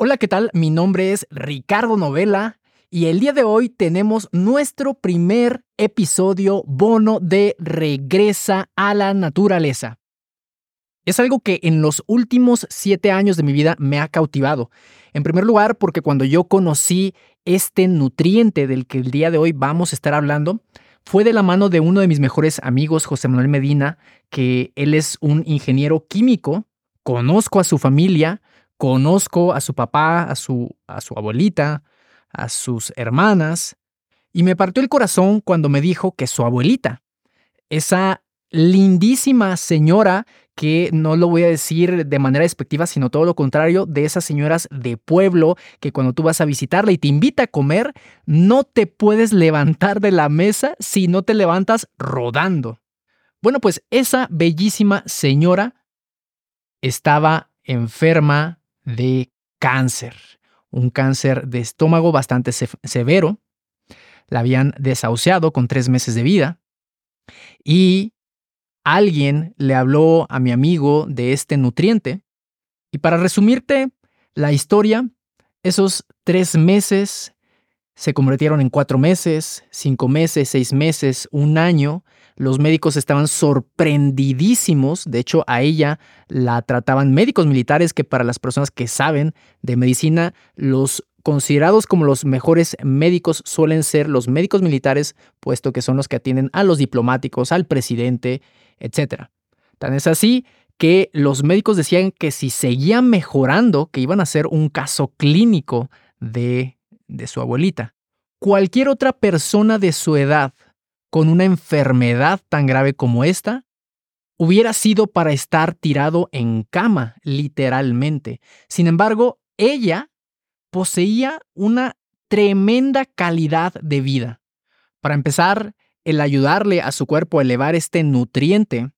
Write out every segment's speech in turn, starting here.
Hola, ¿qué tal? Mi nombre es Ricardo Novela y el día de hoy tenemos nuestro primer episodio bono de Regresa a la Naturaleza. Es algo que en los últimos siete años de mi vida me ha cautivado. En primer lugar, porque cuando yo conocí este nutriente del que el día de hoy vamos a estar hablando, fue de la mano de uno de mis mejores amigos, José Manuel Medina, que él es un ingeniero químico, conozco a su familia, Conozco a su papá, a su, a su abuelita, a sus hermanas, y me partió el corazón cuando me dijo que su abuelita, esa lindísima señora que no lo voy a decir de manera despectiva, sino todo lo contrario, de esas señoras de pueblo que cuando tú vas a visitarla y te invita a comer, no te puedes levantar de la mesa si no te levantas rodando. Bueno, pues esa bellísima señora estaba enferma de cáncer, un cáncer de estómago bastante severo. La habían desahuciado con tres meses de vida y alguien le habló a mi amigo de este nutriente. Y para resumirte la historia, esos tres meses se convirtieron en cuatro meses, cinco meses, seis meses, un año, los médicos estaban sorprendidísimos, de hecho a ella la trataban médicos militares que para las personas que saben de medicina, los considerados como los mejores médicos suelen ser los médicos militares, puesto que son los que atienden a los diplomáticos, al presidente, etc. Tan es así que los médicos decían que si seguían mejorando, que iban a ser un caso clínico de, de su abuelita. Cualquier otra persona de su edad con una enfermedad tan grave como esta, hubiera sido para estar tirado en cama, literalmente. Sin embargo, ella poseía una tremenda calidad de vida. Para empezar, el ayudarle a su cuerpo a elevar este nutriente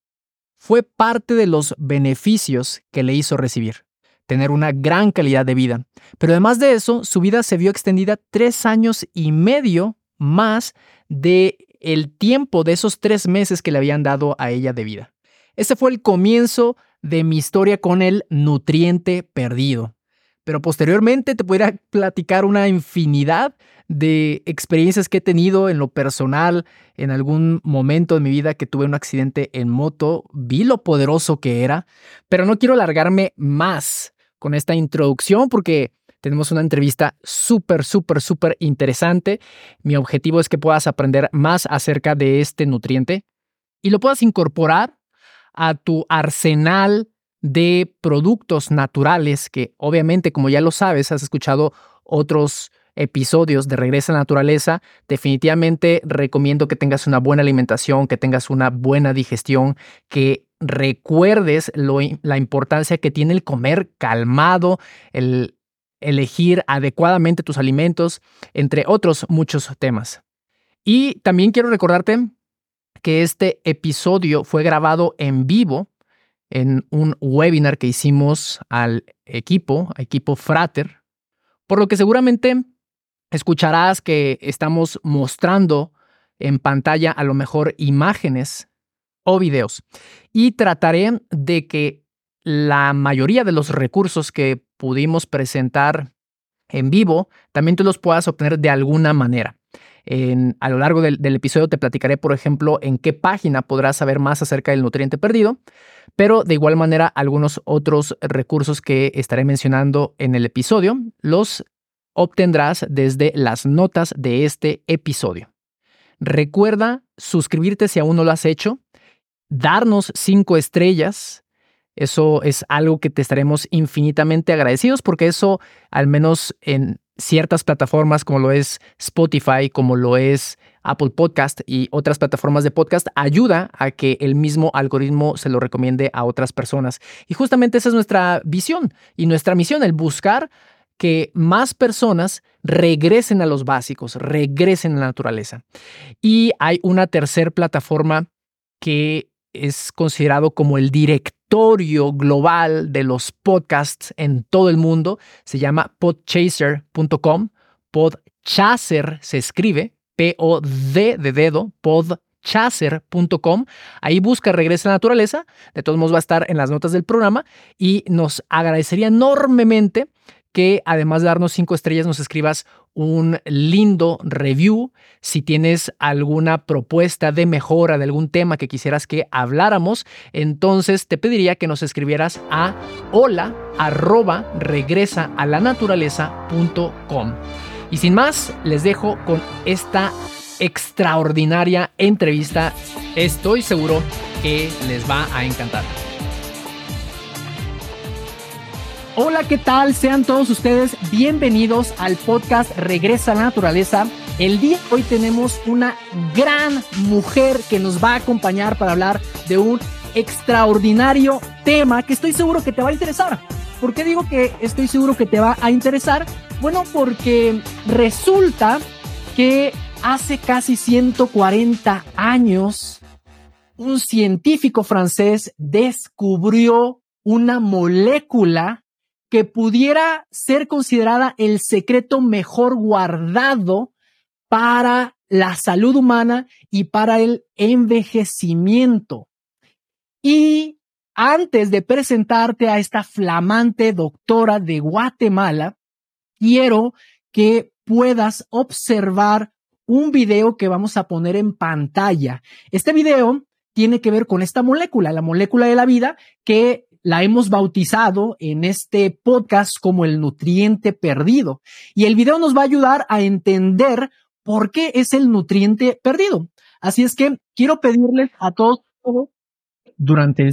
fue parte de los beneficios que le hizo recibir, tener una gran calidad de vida. Pero además de eso, su vida se vio extendida tres años y medio más de el tiempo de esos tres meses que le habían dado a ella de vida. Ese fue el comienzo de mi historia con el nutriente perdido. Pero posteriormente te podría platicar una infinidad de experiencias que he tenido en lo personal, en algún momento de mi vida que tuve un accidente en moto, vi lo poderoso que era, pero no quiero alargarme más con esta introducción porque tenemos una entrevista súper, súper, súper interesante. Mi objetivo es que puedas aprender más acerca de este nutriente y lo puedas incorporar a tu arsenal de productos naturales que obviamente, como ya lo sabes, has escuchado otros episodios de Regresa a la Naturaleza, definitivamente recomiendo que tengas una buena alimentación, que tengas una buena digestión, que recuerdes la importancia que tiene el comer calmado, el elegir adecuadamente tus alimentos, entre otros muchos temas. Y también quiero recordarte que este episodio fue grabado en vivo en un webinar que hicimos al equipo, equipo Frater, por lo que seguramente escucharás que estamos mostrando en pantalla a lo mejor imágenes o videos. Y trataré de que la mayoría de los recursos que pudimos presentar en vivo, también tú los puedas obtener de alguna manera. a lo largo del, del, episodio te platicaré, por ejemplo, en qué página podrás saber más acerca del nutriente perdido, pero de igual manera algunos otros recursos que estaré mencionando en el episodio los obtendrás desde las notas de este episodio. Recuerda suscribirte si aún no lo has hecho, darnos cinco estrellas eso es algo que te estaremos infinitamente agradecidos porque eso, al menos en ciertas plataformas como lo es Spotify, como lo es Apple Podcast y otras plataformas de podcast, ayuda a que el mismo algoritmo se lo recomiende a otras personas. Y justamente esa es nuestra visión y nuestra misión, el buscar que más personas regresen a los básicos, regresen a la naturaleza. Y hay una tercera plataforma que es considerado como el directorio global de los podcasts en todo el mundo. Se llama podchaser.com. Podchaser se escribe P-O-D de dedo, podchaser.com. Ahí busca Regresa a la Naturaleza. De todos modos va a estar en las notas del programa y nos agradecería enormemente que además de darnos cinco estrellas nos escribas un lindo review. Si tienes alguna propuesta de mejora de algún tema que quisieras que habláramos, entonces te pediría que nos escribieras a hola arroba regresa a la naturaleza.com. Y sin más, les dejo con esta extraordinaria entrevista. Estoy seguro que les va a encantar. Hola, ¿qué tal? Sean todos ustedes bienvenidos al podcast Regresa a la Naturaleza. El día de hoy tenemos una gran mujer que nos va a acompañar para hablar de un extraordinario tema que estoy seguro que te va a interesar. ¿Por qué digo que estoy seguro que te va a interesar? Bueno, porque resulta que hace casi 140 años un científico francés descubrió una molécula que pudiera ser considerada el secreto mejor guardado para la salud humana y para el envejecimiento. Y antes de presentarte a esta flamante doctora de Guatemala, quiero que puedas observar un video que vamos a poner en pantalla. Este video tiene que ver con esta molécula, la molécula de la vida, que la hemos bautizado en este podcast como el nutriente perdido. Y el video nos va a ayudar a entender por qué es el nutriente perdido. Así es que quiero pedirles a todos, durante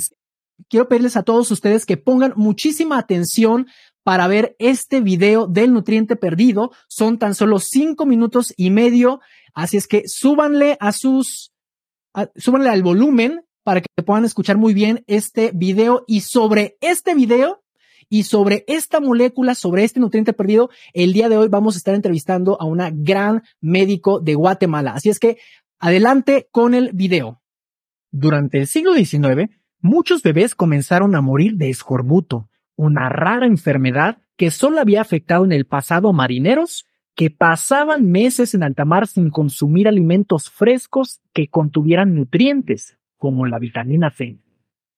quiero pedirles a todos ustedes que pongan muchísima atención para ver este video del nutriente perdido. Son tan solo cinco minutos y medio. Así es que súbanle a sus, súbanle al volumen para que puedan escuchar muy bien este video y sobre este video y sobre esta molécula, sobre este nutriente perdido, el día de hoy vamos a estar entrevistando a una gran médico de Guatemala. Así es que adelante con el video. Durante el siglo XIX, muchos bebés comenzaron a morir de escorbuto, una rara enfermedad que solo había afectado en el pasado a marineros que pasaban meses en alta mar sin consumir alimentos frescos que contuvieran nutrientes como la vitamina C.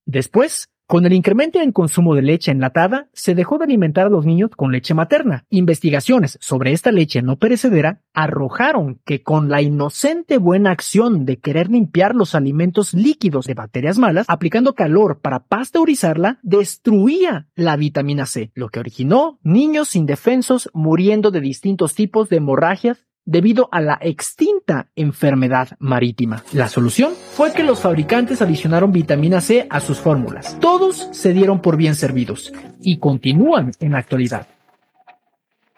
Después, con el incremento en consumo de leche enlatada, se dejó de alimentar a los niños con leche materna. Investigaciones sobre esta leche no perecedera arrojaron que con la inocente buena acción de querer limpiar los alimentos líquidos de bacterias malas, aplicando calor para pasteurizarla, destruía la vitamina C, lo que originó niños indefensos muriendo de distintos tipos de hemorragias debido a la extinta enfermedad marítima. La solución fue que los fabricantes adicionaron vitamina C a sus fórmulas. Todos se dieron por bien servidos y continúan en la actualidad.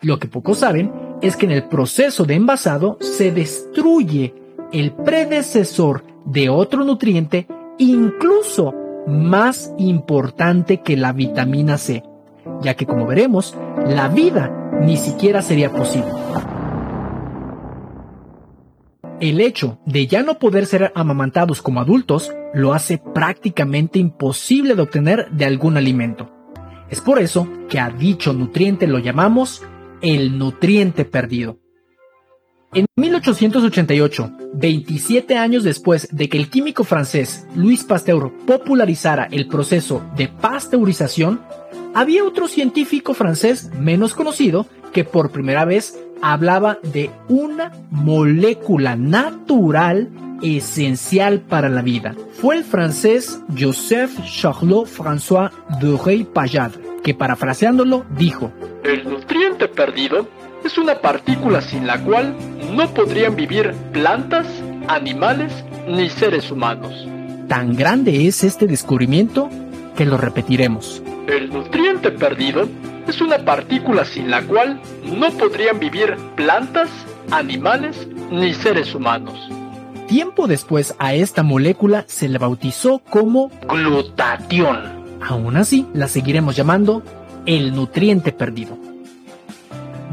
Lo que pocos saben es que en el proceso de envasado se destruye el predecesor de otro nutriente incluso más importante que la vitamina C, ya que como veremos, la vida ni siquiera sería posible el hecho de ya no poder ser amamantados como adultos lo hace prácticamente imposible de obtener de algún alimento. Es por eso que a dicho nutriente lo llamamos el nutriente perdido. En 1888, 27 años después de que el químico francés Louis Pasteur popularizara el proceso de pasteurización, había otro científico francés menos conocido que por primera vez hablaba de una molécula natural esencial para la vida. Fue el francés Joseph Charlot François de Rey Payade, que parafraseándolo dijo, El nutriente perdido es una partícula sin la cual no podrían vivir plantas, animales ni seres humanos. Tan grande es este descubrimiento que lo repetiremos. El nutriente perdido es una partícula sin la cual no podrían vivir plantas, animales ni seres humanos. Tiempo después a esta molécula se le bautizó como glutatión. Aún así, la seguiremos llamando el nutriente perdido.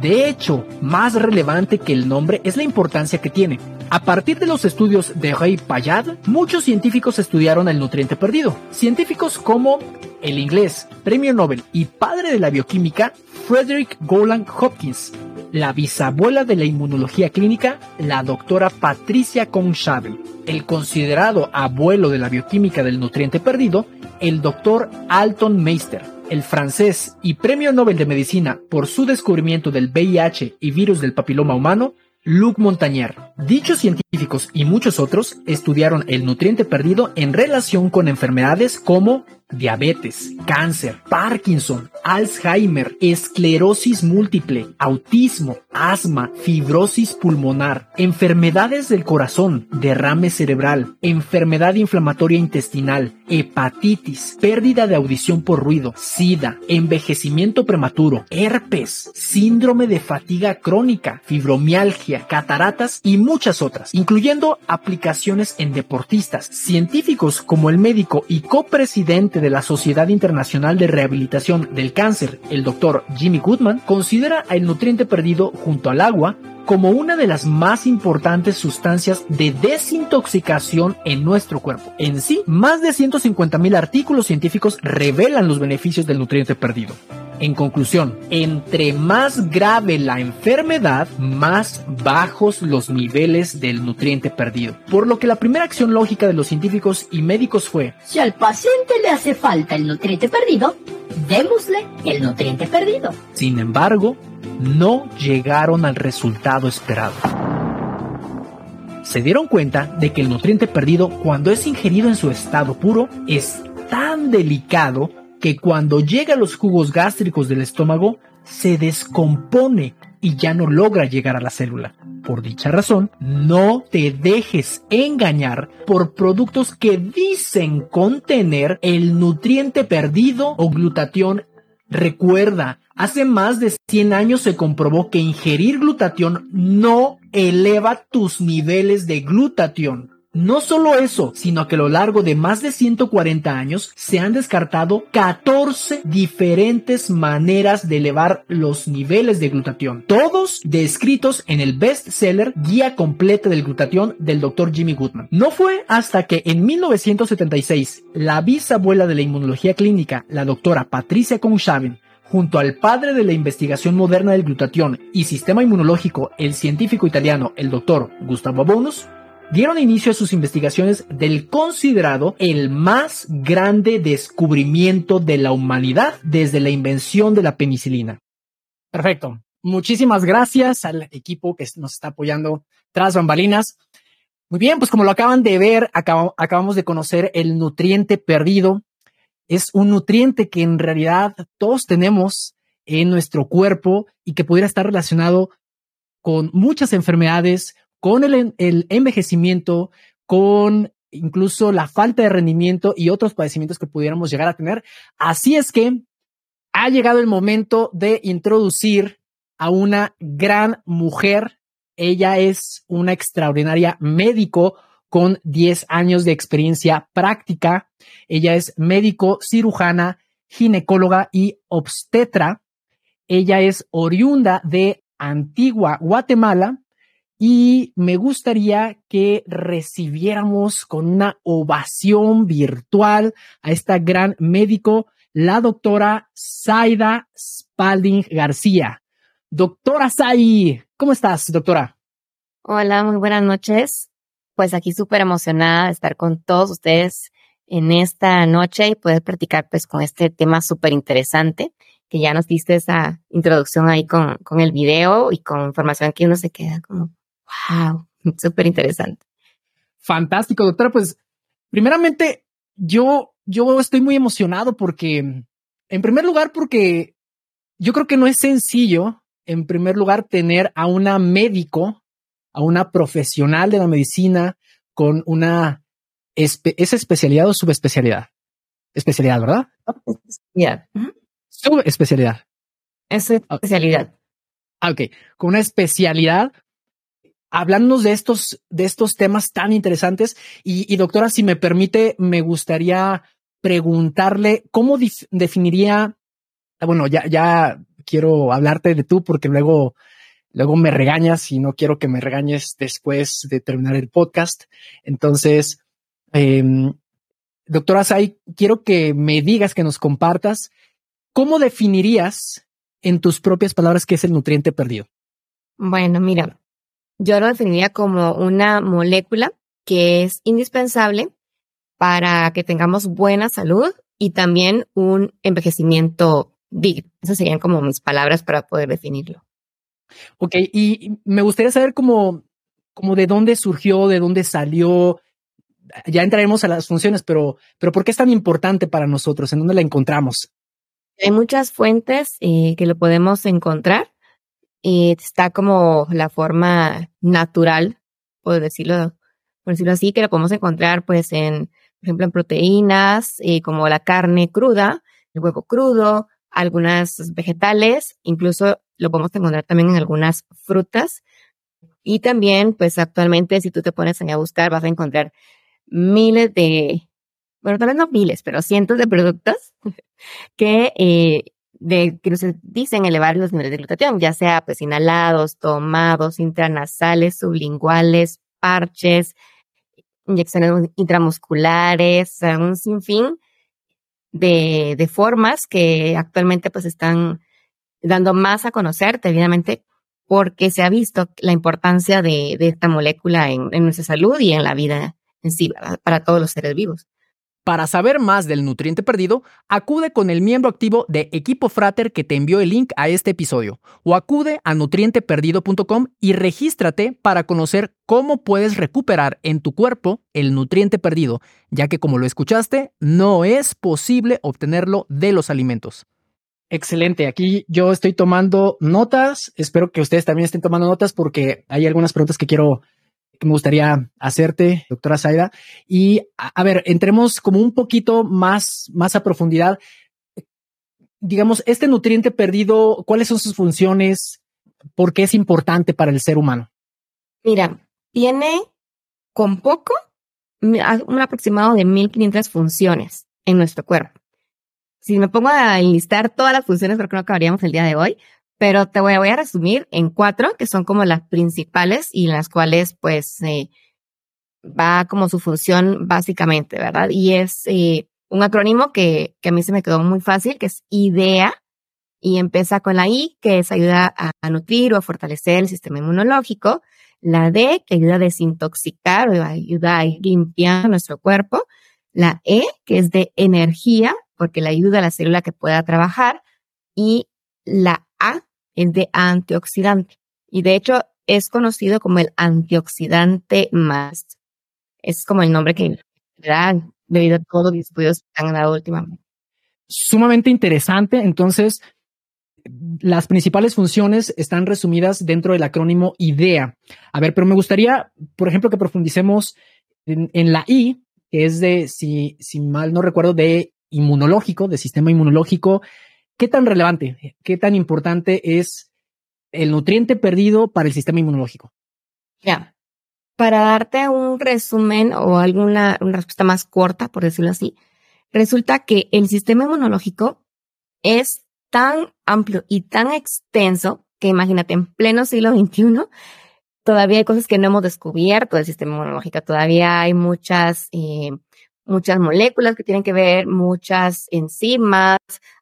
De hecho, más relevante que el nombre es la importancia que tiene. A partir de los estudios de Ray Payad, muchos científicos estudiaron el nutriente perdido. Científicos como el inglés, premio Nobel y padre de la bioquímica, Frederick Golan Hopkins, la bisabuela de la inmunología clínica, la doctora Patricia Conchable, el considerado abuelo de la bioquímica del nutriente perdido, el doctor Alton Meister, el francés y premio Nobel de Medicina por su descubrimiento del VIH y virus del papiloma humano, Luc Montagnier. Dichos científicos y muchos otros estudiaron el nutriente perdido en relación con enfermedades como diabetes, cáncer, Parkinson, Alzheimer, esclerosis múltiple, autismo, asma, fibrosis pulmonar, enfermedades del corazón, derrame cerebral, enfermedad inflamatoria intestinal, hepatitis, pérdida de audición por ruido, sida, envejecimiento prematuro, herpes, síndrome de fatiga crónica, fibromialgia, cataratas y muchas otras, incluyendo aplicaciones en deportistas, científicos como el médico y copresidente de la Sociedad Internacional de Rehabilitación del Cáncer, el doctor Jimmy Goodman, considera el nutriente perdido junto al agua como una de las más importantes sustancias de desintoxicación en nuestro cuerpo. En sí, más de 150.000 artículos científicos revelan los beneficios del nutriente perdido. En conclusión, entre más grave la enfermedad, más bajos los niveles del nutriente perdido. Por lo que la primera acción lógica de los científicos y médicos fue, si al paciente le hace falta el nutriente perdido, démosle el nutriente perdido. Sin embargo, no llegaron al resultado esperado. Se dieron cuenta de que el nutriente perdido, cuando es ingerido en su estado puro, es tan delicado que cuando llega a los jugos gástricos del estómago se descompone y ya no logra llegar a la célula. Por dicha razón, no te dejes engañar por productos que dicen contener el nutriente perdido o glutatión. Recuerda, hace más de 100 años se comprobó que ingerir glutatión no eleva tus niveles de glutatión. No solo eso, sino que a lo largo de más de 140 años se han descartado 14 diferentes maneras de elevar los niveles de glutatión, todos descritos en el bestseller Guía completa del glutatión del Dr. Jimmy Goodman. No fue hasta que en 1976 la bisabuela de la inmunología clínica, la doctora Patricia Conshaven, junto al padre de la investigación moderna del glutatión y sistema inmunológico, el científico italiano, el doctor Gustavo Bonus, dieron inicio a sus investigaciones del considerado el más grande descubrimiento de la humanidad desde la invención de la penicilina. Perfecto. Muchísimas gracias al equipo que nos está apoyando tras bambalinas. Muy bien, pues como lo acaban de ver, acabamos de conocer el nutriente perdido. Es un nutriente que en realidad todos tenemos en nuestro cuerpo y que pudiera estar relacionado con muchas enfermedades, con el, envejecimiento, con incluso la falta de rendimiento y otros padecimientos que pudiéramos llegar a tener. Así es que ha llegado el momento de introducir a una gran mujer. Ella es una extraordinaria médico con 10 años de experiencia práctica. Ella es médico cirujana, ginecóloga y obstetra. Ella es oriunda de Antigua, Guatemala y me gustaría que recibiéramos con una ovación virtual a esta gran médico, la doctora Zaida Spalding García. Doctora Sai, ¿cómo estás, doctora? Hola, muy buenas noches. Pues aquí súper emocionada de estar con todos ustedes en esta noche y poder practicar pues con este tema súper interesante que ya nos diste esa introducción ahí con, con el video y con información que uno se queda como Wow, súper interesante. Fantástico, doctora. Pues, primeramente, yo, yo estoy muy emocionado porque, en primer lugar, porque yo creo que no es sencillo, en primer lugar, tener a una médico, a una profesional de la medicina con una, ¿es especialidad o subespecialidad? Especialidad, ¿verdad? Yeah. Subespecialidad. Es especialidad. Ah, ok. Con una especialidad hablándonos de estos, de estos temas tan interesantes. Y, doctora, si me permite, me gustaría preguntarle cómo definiría, ah, bueno, ya, ya quiero hablarte de tú porque luego, luego me regañas y no quiero que me regañes después de terminar el podcast. Entonces, em, doctora Sai, quiero que me digas, que nos compartas, ¿cómo definirías en tus propias palabras qué es el nutriente perdido? Bueno, mira, yo lo definiría como una molécula que es indispensable para que tengamos buena salud y también un envejecimiento digno. Esas serían como mis palabras para poder definirlo. Ok, y me gustaría saber cómo, cómo de dónde surgió, de dónde salió. Ya entraremos a las funciones, pero, pero ¿por qué es tan importante para nosotros? ¿En dónde la encontramos? Hay muchas fuentes eh, que lo podemos encontrar. Eh, está como la forma natural, por decirlo, por decirlo así, que lo podemos encontrar pues en, por ejemplo, en proteínas, eh, como la carne cruda, el huevo crudo, algunas vegetales, incluso lo podemos encontrar también en algunas frutas. Y también, pues actualmente, si tú te pones a buscar, vas a encontrar miles de, bueno, tal vez no miles, pero cientos de productos que, eh, que nos dicen elevar los niveles de glutatión, ya sea pues inhalados, tomados, intranasales, sublinguales, parches, inyecciones intramusculares, un sinfín de, de formas que actualmente pues están dando más a conocer debidamente porque se ha visto la importancia de, esta molécula en, en, nuestra salud y en la vida en sí, para todos los seres vivos. Para saber más del nutriente perdido, acude con el miembro activo de Equipo Frater que te envió el link a este episodio o acude a nutrienteperdido.com y regístrate para conocer cómo puedes recuperar en tu cuerpo el nutriente perdido, ya que como lo escuchaste, no es posible obtenerlo de los alimentos. Excelente, aquí yo estoy tomando notas, espero que ustedes también estén tomando notas porque hay algunas preguntas que quiero que me gustaría hacerte, doctora Zaira. Y a, ver, entremos como un poquito más, más a profundidad. Digamos, este nutriente perdido, ¿cuáles son sus funciones? ¿Por qué es importante para el ser humano? Mira, tiene con poco un aproximado de 1500 funciones en nuestro cuerpo. Si me pongo a enlistar todas las funciones, creo que no acabaríamos el día de hoy, pero te voy, a resumir en cuatro, que son como las principales y las cuales pues eh, va como su función básicamente, ¿verdad? Y es eh, un acrónimo que, que a mí se me quedó muy fácil, que es IDEA, y empieza con la I, que es ayuda a, nutrir o a fortalecer el sistema inmunológico, la D, que ayuda a desintoxicar o ayuda a ir limpiando nuestro cuerpo, la E, que es de energía, porque le ayuda a la célula que pueda trabajar, y la A, es de antioxidante. Y de hecho es conocido como el antioxidante más. Es como el nombre que da debido a todos los estudios que han dado últimamente. Sumamente interesante. Entonces, las principales funciones están resumidas dentro del acrónimo IDEA. A ver, pero me gustaría, por ejemplo, que profundicemos en, en la I, que es de, si, si mal no recuerdo, de inmunológico, de sistema inmunológico. ¿Qué tan relevante, qué tan importante es el nutriente perdido para el sistema inmunológico? Ya, para darte un resumen o alguna una respuesta más corta, por decirlo así, resulta que el sistema inmunológico es tan amplio y tan extenso que imagínate, en pleno siglo XXI, todavía hay cosas que no hemos descubierto del sistema inmunológico, todavía hay muchas eh, muchas moléculas que tienen que ver, muchas enzimas,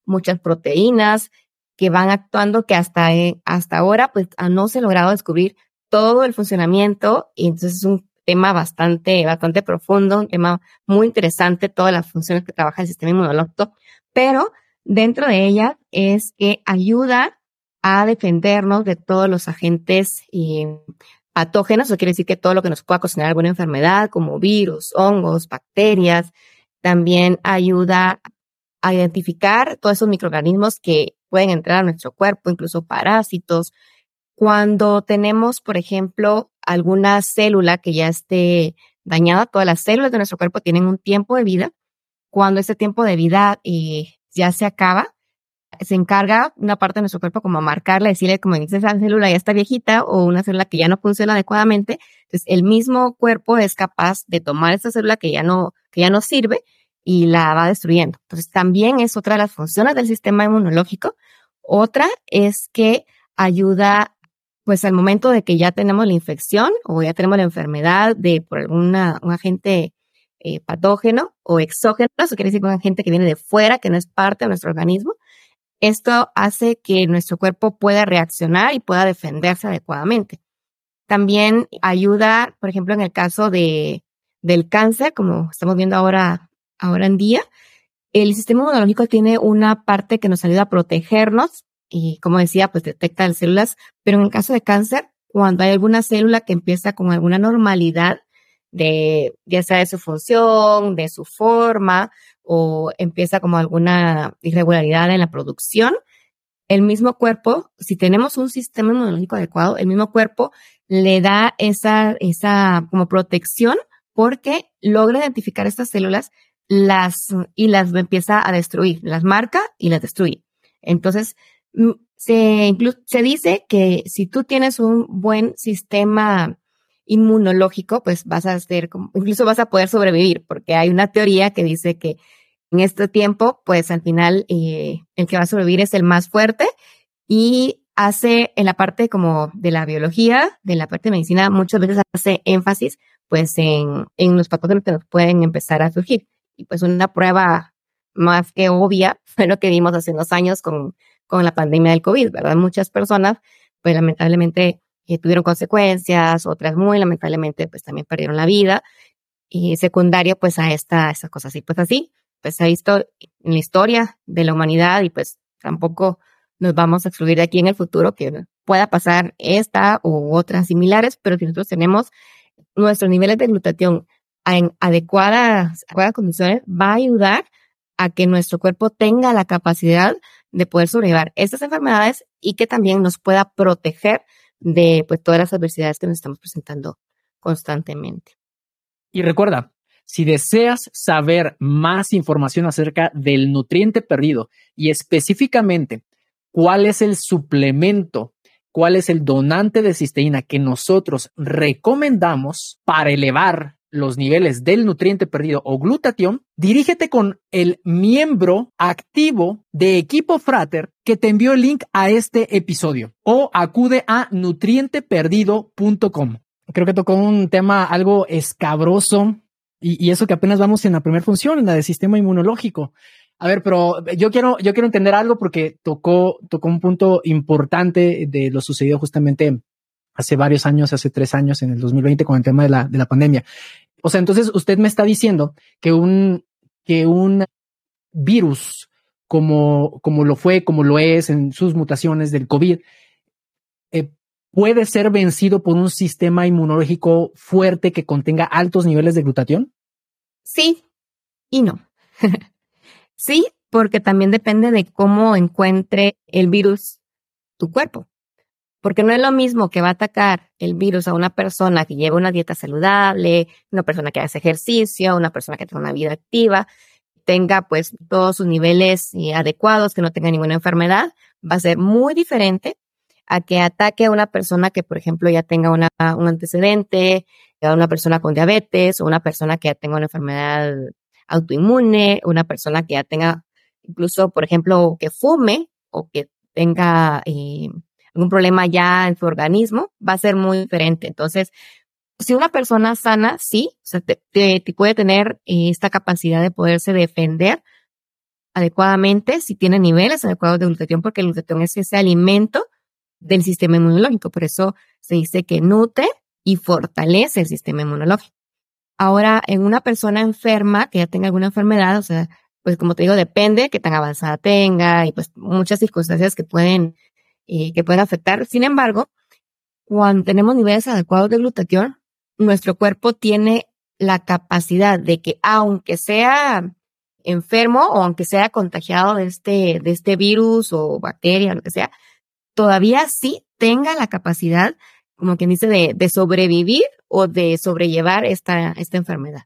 muchas proteínas que van actuando que hasta, eh, hasta ahora pues no se ha logrado descubrir todo el funcionamiento. Y entonces es un tema bastante, bastante profundo, un tema muy interesante, todas las funciones que trabaja el sistema inmunológico, pero dentro de ella es que ayuda a defendernos de todos los agentes eh, patógenos, eso quiere decir que todo lo que nos pueda ocasionar alguna enfermedad, como virus, hongos, bacterias, también ayuda a identificar todos esos microorganismos que pueden entrar a nuestro cuerpo, incluso parásitos. Cuando tenemos, por ejemplo, alguna célula que ya esté dañada, todas las células de nuestro cuerpo tienen un tiempo de vida. Cuando ese tiempo de vida eh, ya se acaba, se encarga una parte de nuestro cuerpo como marcarla, decirle como dice esa célula ya está viejita o una célula que ya no funciona adecuadamente. Entonces, el mismo cuerpo es capaz de tomar esa célula que ya no, que ya no sirve y la va destruyendo. Entonces, también es otra de las funciones del sistema inmunológico. Otra es que ayuda, pues al momento de que ya tenemos la infección o ya tenemos la enfermedad de por alguna, un agente eh, patógeno o exógeno, eso quiere decir un agente que viene de fuera, que no es parte de nuestro organismo, esto hace que nuestro cuerpo pueda reaccionar y pueda defenderse adecuadamente. También ayuda, por ejemplo, en el caso de, del cáncer, como estamos viendo ahora, ahora en día, El sistema inmunológico tiene una parte que nos ayuda a protegernos y, como decía, pues detecta las células, pero en el caso de cáncer, cuando hay alguna célula que empieza con alguna normalidad de, ya sea de su función, de su forma, o empieza como alguna irregularidad en la producción, el mismo cuerpo, si tenemos un sistema inmunológico adecuado, el mismo cuerpo le da esa, esa como protección porque logra identificar estas células las, y las empieza a destruir, las marca y las destruye. Entonces, mm, se, se dice que si tú tienes un buen sistema inmunológico, pues vas a ser, incluso vas a poder sobrevivir, porque hay una teoría que dice que en este tiempo, pues al final eh, el que va a sobrevivir es el más fuerte y hace en la parte como de la biología, de la parte de medicina, muchas veces hace énfasis pues en, en los patógenos que nos pueden empezar a surgir. Y pues una prueba más que obvia fue lo que vimos hace unos años con, con la pandemia del COVID, ¿verdad? Muchas personas pues lamentablemente eh, tuvieron consecuencias, otras muy lamentablemente pues también perdieron la vida y secundario pues a esta, estas cosas así. Pues así, pues se ha visto en la historia de la humanidad y pues tampoco nos vamos a excluir de aquí en el futuro que pueda pasar esta u otras similares, pero si nosotros tenemos nuestros niveles de glutatión en adecuadas, adecuadas condiciones, va a ayudar a que nuestro cuerpo tenga la capacidad de poder sobrevivir estas enfermedades y que también nos pueda proteger de pues, todas las adversidades que nos estamos presentando constantemente. Y recuerda, si deseas saber más información acerca del nutriente perdido y específicamente cuál es el suplemento, cuál es el donante de cisteína que nosotros recomendamos para elevar los niveles del nutriente perdido o glutatión, dirígete con el miembro activo de Equipo Frater que te envió el link a este episodio o acude a nutrienteperdido.com. Creo que tocó un tema algo escabroso y, eso que apenas vamos en la primera función, en la del sistema inmunológico. A ver, pero yo quiero, yo quiero entender algo porque tocó, tocó un punto importante de lo sucedido justamente hace varios años, hace tres años, en el 2020, con el tema de la, de la pandemia. O sea, entonces usted me está diciendo que un, que un virus como, como lo fue, como lo es en sus mutaciones del COVID, eh, puede ser vencido por un sistema inmunológico fuerte que contenga altos niveles de glutatión? Sí y no. sí, porque también depende de cómo encuentre el virus tu cuerpo. Porque no es lo mismo que va a atacar el virus a una persona que lleva una dieta saludable, una persona que hace ejercicio, una persona que tiene una vida activa, tenga pues todos sus niveles eh, adecuados, que no tenga ninguna enfermedad, va a ser muy diferente a que ataque a una persona que, por ejemplo, ya tenga una, un antecedente, a una persona con diabetes o una persona que ya tenga una enfermedad autoinmune, una persona que ya tenga incluso, por ejemplo, que fume o que tenga eh, algún problema ya en su organismo, va a ser muy diferente. Entonces, si una persona sana, sí, o sea, te, puede tener eh, esta capacidad de poderse defender adecuadamente si tiene niveles adecuados de glutatión, porque el glutatión es ese alimento del sistema inmunológico. Por eso se dice que nutre y fortalece el sistema inmunológico. Ahora, en una persona enferma que ya tenga alguna enfermedad, o sea, pues como te digo, depende que tan avanzada tenga y pues muchas circunstancias que pueden eh, que pueden afectar. Sin embargo, cuando tenemos niveles adecuados de glutatión, nuestro cuerpo tiene la capacidad de que aunque sea enfermo o aunque sea contagiado de este, de este virus o bacteria, lo que sea, todavía sí tenga la capacidad, como quien dice, de, de sobrevivir o de sobrellevar esta, esta enfermedad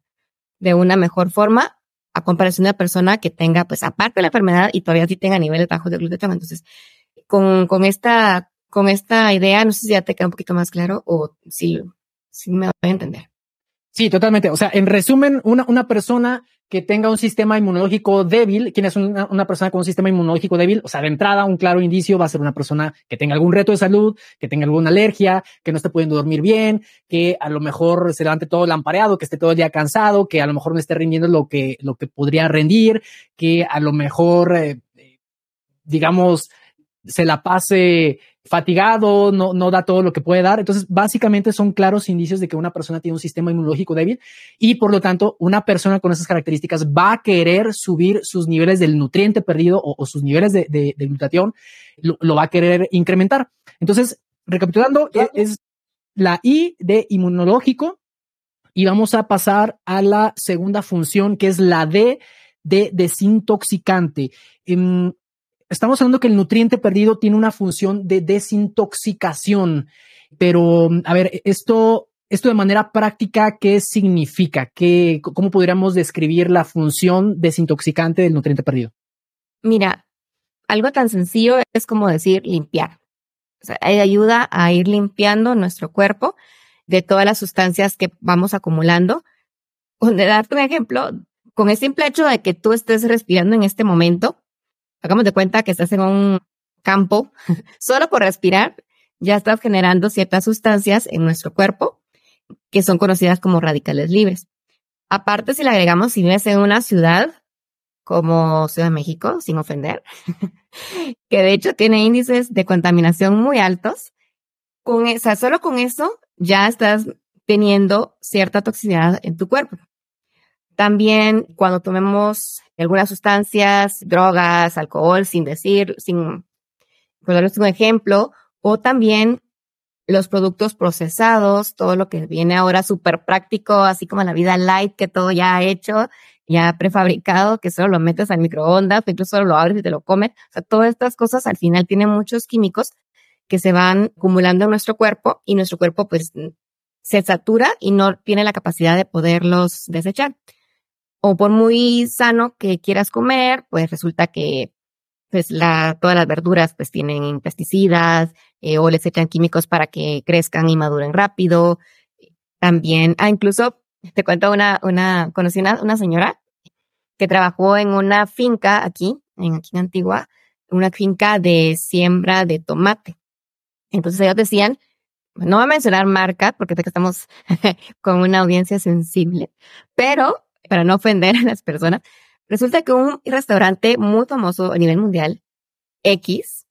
de una mejor forma a comparación de una persona que tenga, pues, aparte de la enfermedad y todavía sí tenga niveles bajos de glutatión. Entonces, con, con esta, con esta idea, no sé si ya te queda un poquito más claro o si, me voy a entender. Sí, totalmente. O sea, en resumen, una, una persona que tenga un sistema inmunológico débil, ¿quién es una, una, persona con un sistema inmunológico débil? O sea, de entrada, un claro indicio va a ser una persona que tenga algún reto de salud, que tenga alguna alergia, que no esté pudiendo dormir bien, que a lo mejor se levante todo lampareado, que esté todo el día cansado, que a lo mejor no esté rindiendo lo que, lo que podría rendir, que a lo mejor, eh, digamos, se la pase fatigado, no, no da todo lo que puede dar. Entonces, básicamente son claros indicios de que una persona tiene un sistema inmunológico débil y por lo tanto, una persona con esas características va a querer subir sus niveles del nutriente perdido o, sus niveles de, de, glutatión, lo, va a querer incrementar. Entonces, recapitulando, es la I de inmunológico y vamos a pasar a la segunda función que es la D de desintoxicante. Em, estamos hablando que el nutriente perdido tiene una función de desintoxicación, pero a ver, esto, esto de manera práctica, ¿qué significa? ¿Qué, ¿Cómo podríamos describir la función desintoxicante del nutriente perdido? Mira, algo tan sencillo es como decir limpiar. O sea, ayuda a ir limpiando nuestro cuerpo de todas las sustancias que vamos acumulando. De darte un ejemplo, con el simple hecho de que tú estés respirando en este momento, hagamos de cuenta que estás en un campo, solo por respirar ya estás generando ciertas sustancias en nuestro cuerpo que son conocidas como radicales libres. Aparte, si le agregamos, si vives en una ciudad como Ciudad de México, sin ofender, que de hecho tiene índices de contaminación muy altos, con esa, solo con eso ya estás teniendo cierta toxicidad en tu cuerpo. También cuando tomemos algunas sustancias, drogas, alcohol, sin decir, sin ponerles un ejemplo, o también los productos procesados, todo lo que viene ahora súper práctico, así como la vida light, que todo ya ha hecho, ya prefabricado, que solo lo metes al microondas, incluso solo lo abres y te lo comes. O sea, todas estas cosas al final tienen muchos químicos que se van acumulando en nuestro cuerpo y nuestro cuerpo pues se satura y no tiene la capacidad de poderlos desechar o por muy sano que quieras comer, pues resulta que pues la, todas las verduras pues tienen pesticidas eh, o les echan químicos para que crezcan y maduren rápido. También, ah, incluso te cuento una, una, conocí una, una señora que trabajó en una finca aquí, en aquí en Antigua, una finca de siembra de tomate. Entonces ellos decían, no voy a mencionar marca porque estamos con una audiencia sensible, pero para no ofender a las personas, resulta que un restaurante muy famoso a nivel mundial, X,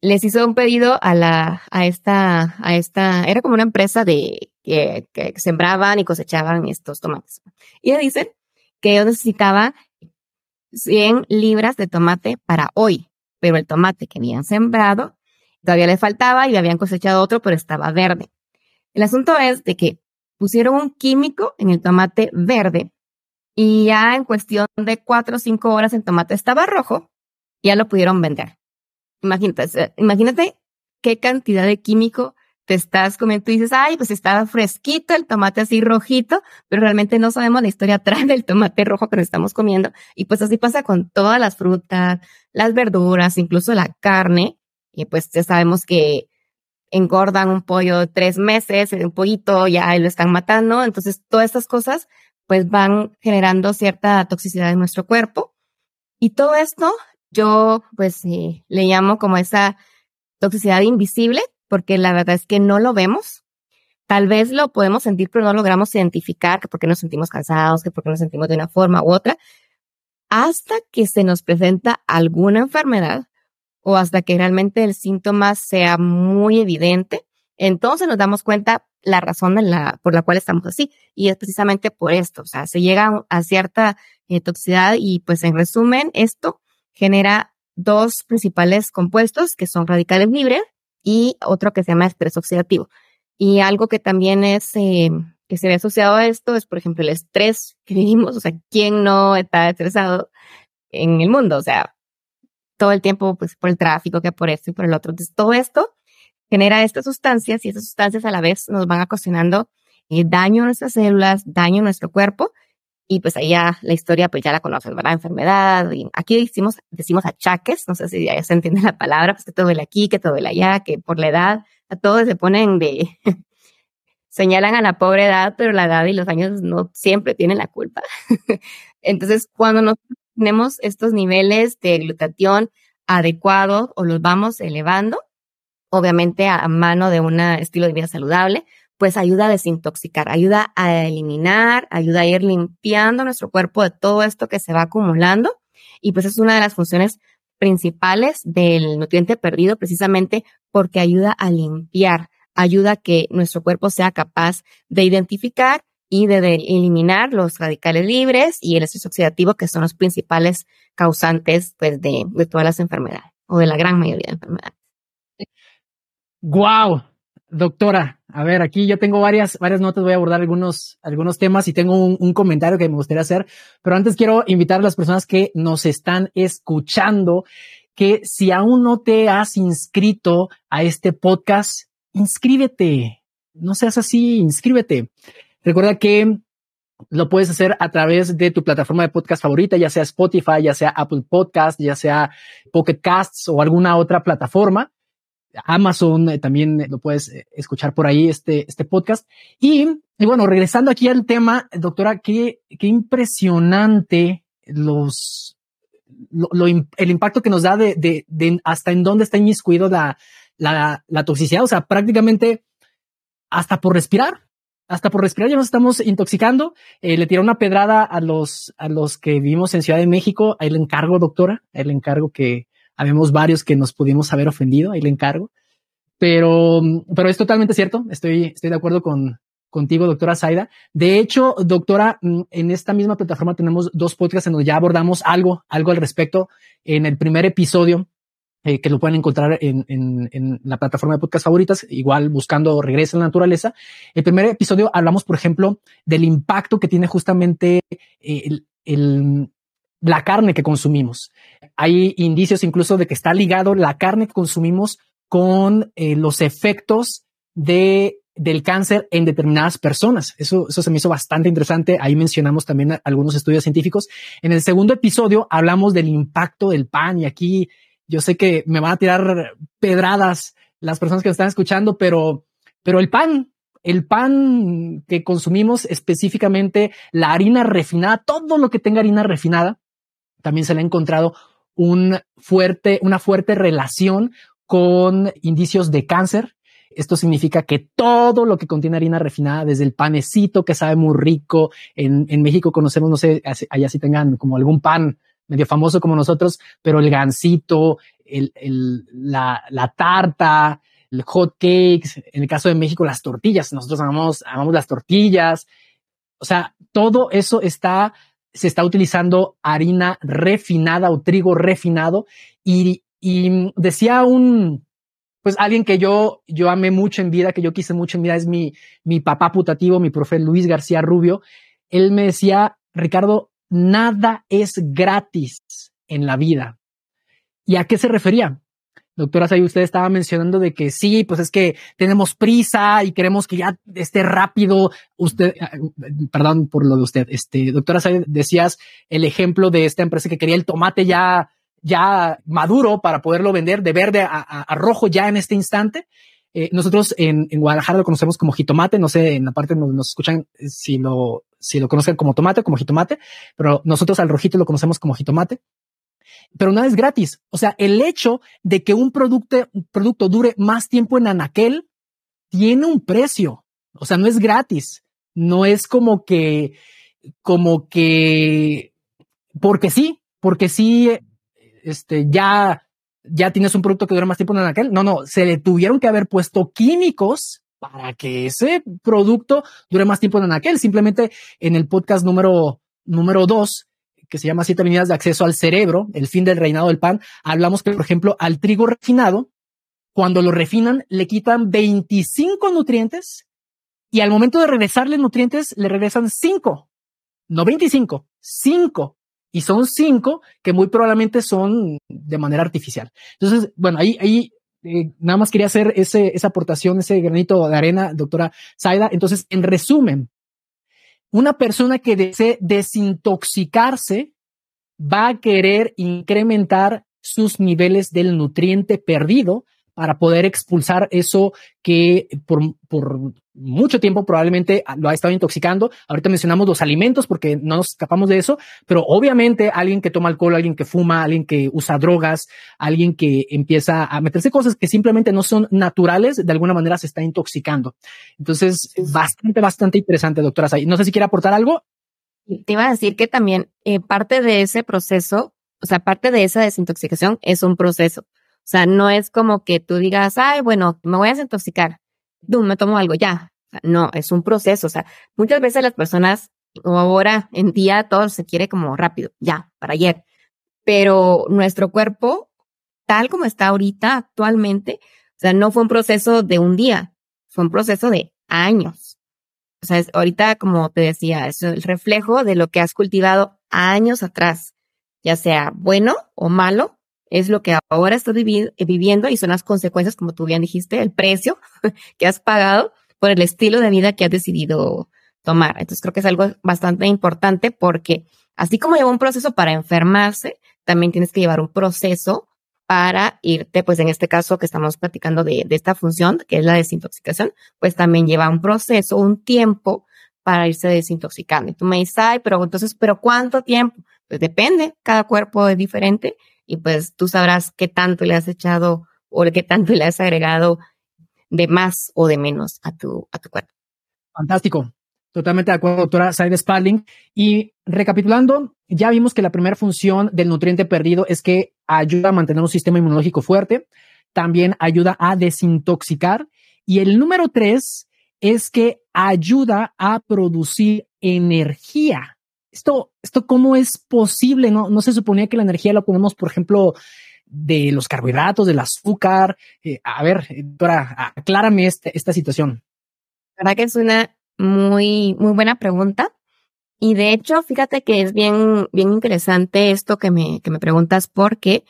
les hizo un pedido a la, a esta, a esta, era como una empresa de que, sembraban y cosechaban estos tomates. Y le dicen que ellos necesitaban 100 libras de tomate para hoy, pero el tomate que habían sembrado todavía le faltaba y habían cosechado otro, pero estaba verde. El asunto es de que pusieron un químico en el tomate verde y ya en cuestión de cuatro o cinco horas el tomate estaba rojo, ya lo pudieron vender. Imagínate, imagínate qué cantidad de químico te estás comiendo. Tú dices, ay, pues estaba fresquito el tomate así rojito, pero realmente no sabemos la historia atrás del tomate rojo que nos estamos comiendo. Y pues así pasa con todas las frutas, las verduras, incluso la carne. Y pues ya sabemos que engordan un pollo tres meses, un pollito ya lo están matando. Entonces, todas estas cosas pues van generando cierta toxicidad en nuestro cuerpo. Y todo esto yo pues eh, le llamo como esa toxicidad invisible, porque la verdad es que no lo vemos. Tal vez lo podemos sentir, pero no logramos identificar que porque nos sentimos cansados, que porque nos sentimos de una forma u otra, hasta que se nos presenta alguna enfermedad o hasta que realmente el síntoma sea muy evidente. Entonces nos damos cuenta la razón la, por la cual estamos así. Y es precisamente por esto. O sea, se llega a cierta eh, toxicidad y pues en resumen, esto genera dos principales compuestos que son radicales libres y otro que se llama estrés oxidativo. Y algo que también es, eh, que se ve asociado a esto es, por ejemplo, el estrés que vivimos. O sea, ¿quién no está estresado en el mundo? O sea, todo el tiempo, pues por el tráfico, que por esto y por el otro. Entonces, todo esto genera estas sustancias y esas sustancias a la vez nos van ocasionando eh, daño a nuestras células, daño a nuestro cuerpo. Y pues ahí ya la historia, pues ya la conoces, ¿verdad? Enfermedad. Y aquí decimos, decimos achaques, no sé si ya se entiende la palabra, pues que todo duele aquí, que todo duele allá, que por la edad, a todos se ponen de, señalan a la pobre edad, pero la edad y los años no siempre tienen la culpa. Entonces, cuando no tenemos estos niveles de glutatión adecuados o los vamos elevando, obviamente a mano de un estilo de vida saludable, pues ayuda a desintoxicar, ayuda a eliminar, ayuda a ir limpiando nuestro cuerpo de todo esto que se va acumulando. Y pues es una de las funciones principales del nutriente perdido precisamente porque ayuda a limpiar, ayuda a que nuestro cuerpo sea capaz de identificar y de, eliminar los radicales libres y el estrés oxidativo, que son los principales causantes pues, de, de todas las enfermedades o de la gran mayoría de enfermedades. ¡Guau! Doctora, a ver, aquí yo tengo varias, varias notas, voy a abordar algunos, algunos temas y tengo un, un, comentario que me gustaría hacer, pero antes quiero invitar a las personas que nos están escuchando que si aún no te has inscrito a este podcast, inscríbete, no seas así, inscríbete. Recuerda que lo puedes hacer a través de tu plataforma de podcast favorita, ya sea Spotify, ya sea Apple Podcast, ya sea Pocket Casts o alguna otra plataforma. Amazon eh, también lo puedes eh, escuchar por ahí este, este podcast. Y, bueno, regresando aquí al tema, doctora, qué, qué impresionante los, lo, el impacto que nos da de, de, hasta en dónde está inmiscuido la, la, la toxicidad. O sea, prácticamente hasta por respirar, hasta por respirar ya nos estamos intoxicando. Eh, le tiré una pedrada a los, a los que vivimos en Ciudad de México. Ahí le encargo, doctora, ahí le encargo que, habemos varios que nos pudimos haber ofendido, ahí le encargo. Pero, pero es totalmente cierto. Estoy, estoy de acuerdo con, contigo, doctora Zaida. De hecho, doctora, mm, en esta misma plataforma tenemos dos podcasts en donde ya abordamos algo, algo al respecto. En el primer episodio, eh, que lo pueden encontrar en, en, en, la plataforma de podcast favoritas, igual buscando Regresa a la Naturaleza. El primer episodio hablamos, por ejemplo, del impacto que tiene justamente el, el, la carne que consumimos. Hay indicios incluso de que está ligado la carne que consumimos con eh, los efectos de del cáncer en determinadas personas. Eso, eso se me hizo bastante interesante. Ahí mencionamos también algunos estudios científicos. En el segundo episodio hablamos del impacto del pan y aquí yo sé que me van a tirar pedradas las personas que están escuchando, pero, pero el pan, el pan que consumimos específicamente, la harina refinada, todo lo que tenga harina refinada, también se le ha encontrado un fuerte, una fuerte relación con indicios de cáncer. Esto significa que todo lo que contiene harina refinada, desde el panecito que sabe muy rico, en, en México conocemos, no sé, allá si tengan como algún pan medio famoso como nosotros, pero el gansito, el, el, la, la tarta, el hot cakes, en el caso de México, las tortillas. Nosotros amamos, amamos las tortillas. O sea, todo eso está se está utilizando harina refinada o trigo refinado y, y decía un, pues alguien que yo, yo amé mucho en vida, que yo quise mucho en vida, es mi, mi papá putativo, mi profe Luis García Rubio. Él me decía, Ricardo, nada es gratis en la vida. ¿Y a qué se refería? Doctora Say, usted estaba mencionando de que sí, pues es que tenemos prisa y queremos que ya esté rápido. Usted, ah, perdón por lo de usted, este, doctora Say, decías el ejemplo de esta empresa que quería el tomate ya, ya maduro para poderlo vender de verde a, a, rojo ya en este instante. Eh, nosotros en, en, Guadalajara lo conocemos como jitomate, no sé, en la parte nos escuchan si lo, si lo conocen como tomate o como jitomate, pero nosotros al rojito lo conocemos como jitomate pero nada es gratis. O sea, el hecho de que un producto, producto dure más tiempo en anaquel tiene un precio. O sea, no es gratis. No es como que, como que, porque sí, porque sí, este, ya, ya tienes un producto que dura más tiempo en anaquel. No, no, se le tuvieron que haber puesto químicos para que ese producto dure más tiempo en anaquel. Simplemente en el podcast número, número dos, que se llama Siete Avenidas de Acceso al Cerebro, el fin del reinado del pan, hablamos que, por ejemplo, al trigo refinado, cuando lo refinan, le quitan 25 nutrientes y al momento de regresarle nutrientes, le regresan 5. No 25, 5. Y son 5 que muy probablemente son de manera artificial. Entonces, bueno, ahí, ahí eh, nada más quería hacer ese, esa aportación, ese granito de arena, doctora Zaida. Entonces, en resumen, una persona que desee desintoxicarse va a querer incrementar sus niveles del nutriente perdido para poder expulsar eso que por, por mucho tiempo probablemente lo ha estado intoxicando. Ahorita mencionamos los alimentos porque no nos escapamos de eso, pero obviamente alguien que toma alcohol, alguien que fuma, alguien que usa drogas, alguien que empieza a meterse cosas que simplemente no son naturales, de alguna manera se está intoxicando. Entonces, bastante, bastante interesante, doctora No sé si quiere aportar algo. Te iba a decir que también eh, parte de ese proceso o sea, parte de esa desintoxicación es un proceso. O sea, no es como que tú digas, ay, bueno, me voy a desintoxicar, tú me tomo algo ya. no, es un proceso. O sea, muchas veces las personas, o ahora en día, todo se quiere como rápido, ya, para ayer. Pero nuestro cuerpo, tal como está ahorita, actualmente, o sea, no fue un proceso de un día, fue un proceso de años. O sea, ahorita, como te decía, es el reflejo de lo que has cultivado años atrás, ya sea bueno o malo, es lo que ahora estás viviendo y son las consecuencias, como tú bien dijiste, el precio que has pagado por el estilo de vida que has decidido tomar. Entonces creo que es algo bastante importante porque así como lleva un proceso para enfermarse, también tienes que llevar un proceso para irte, pues en este caso que estamos platicando de, de esta función, que es la desintoxicación, pues también lleva un proceso, un tiempo para irse desintoxicando. Y tú me dices, ay, pero entonces, ¿pero cuánto tiempo? Pues depende, cada cuerpo es diferente y pues tú sabrás qué tanto le has echado o qué tanto le has agregado de más o de menos a tu, a tu cuerpo. Fantástico. Totalmente de acuerdo, doctora Saide Sparling. Y recapitulando, ya vimos que la primera función del nutriente perdido es que ayuda a mantener un sistema inmunológico fuerte, también ayuda a desintoxicar. Y el número tres es que ayuda a producir energía. Esto, esto cómo es posible? No, no se suponía que la energía la ponemos, por ejemplo, de los carbohidratos, del azúcar. Eh, a ver, doctora, aclárame este, esta situación. La verdad que es una muy, muy buena pregunta. Y de hecho, fíjate que es bien, bien interesante esto que me, que me preguntas porque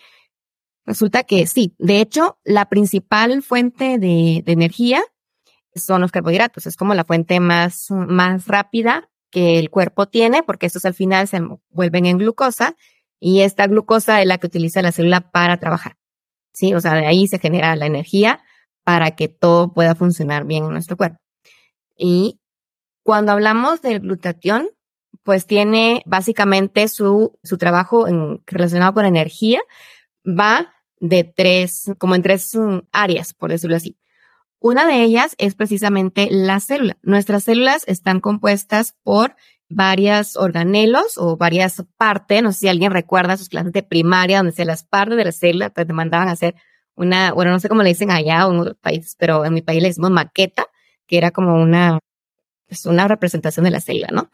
resulta que sí, de hecho, la principal fuente de, de energía son los carbohidratos. Es como la fuente más, más rápida que el cuerpo tiene porque estos al final se vuelven en glucosa y esta glucosa es la que utiliza la célula para trabajar. Sí, o sea, de ahí se genera la energía para que todo pueda funcionar bien en nuestro cuerpo. Y cuando hablamos del glutatión, pues tiene básicamente su, su trabajo relacionado con energía, va de tres, como en tres mm, áreas, por decirlo así. Una de ellas es precisamente la célula. Nuestras células están compuestas por varias organelos o varias partes. No sé si alguien recuerda sus clases de primaria donde se las partes de la célula pues, te mandaban a hacer una, bueno, no sé cómo le dicen allá o en otros países, pero en mi país le decimos maqueta, que era como una, es una representación de la célula, ¿no?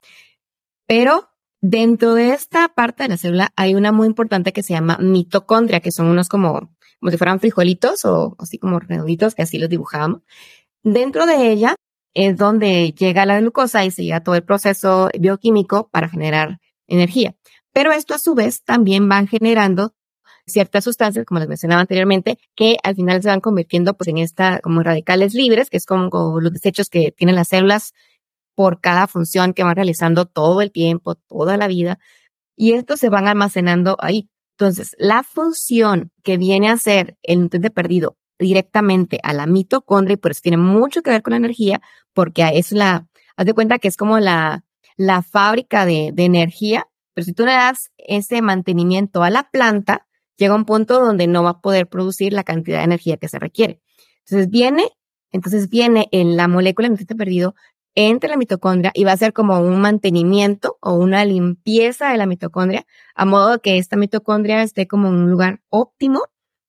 Pero dentro de esta parte de la célula hay una muy importante que se llama mitocondria, que son unos como, como si fueran frijolitos o así como redonditos, que así los dibujábamos. Dentro de ella es donde llega la glucosa y se llega todo el proceso bioquímico para generar energía. Pero esto a su vez también van generando ciertas sustancias, como les mencionaba anteriormente, que al final se van convirtiendo pues en esta como radicales libres, que es como los desechos que tienen las células por cada función que van realizando todo el tiempo, toda la vida, y estos se van almacenando ahí. Entonces, la función que viene a ser el nutriente perdido directamente a la mitocondria, y por eso tiene mucho que ver con la energía, porque es la, haz de cuenta que es como la, la fábrica de, de energía, pero si tú le das ese mantenimiento a la planta, llega un punto donde no va a poder producir la cantidad de energía que se requiere. Entonces viene, entonces viene en la molécula de nutriente perdido, entre la mitocondria y va a ser como un mantenimiento o una limpieza de la mitocondria, a modo que esta mitocondria esté como en un lugar óptimo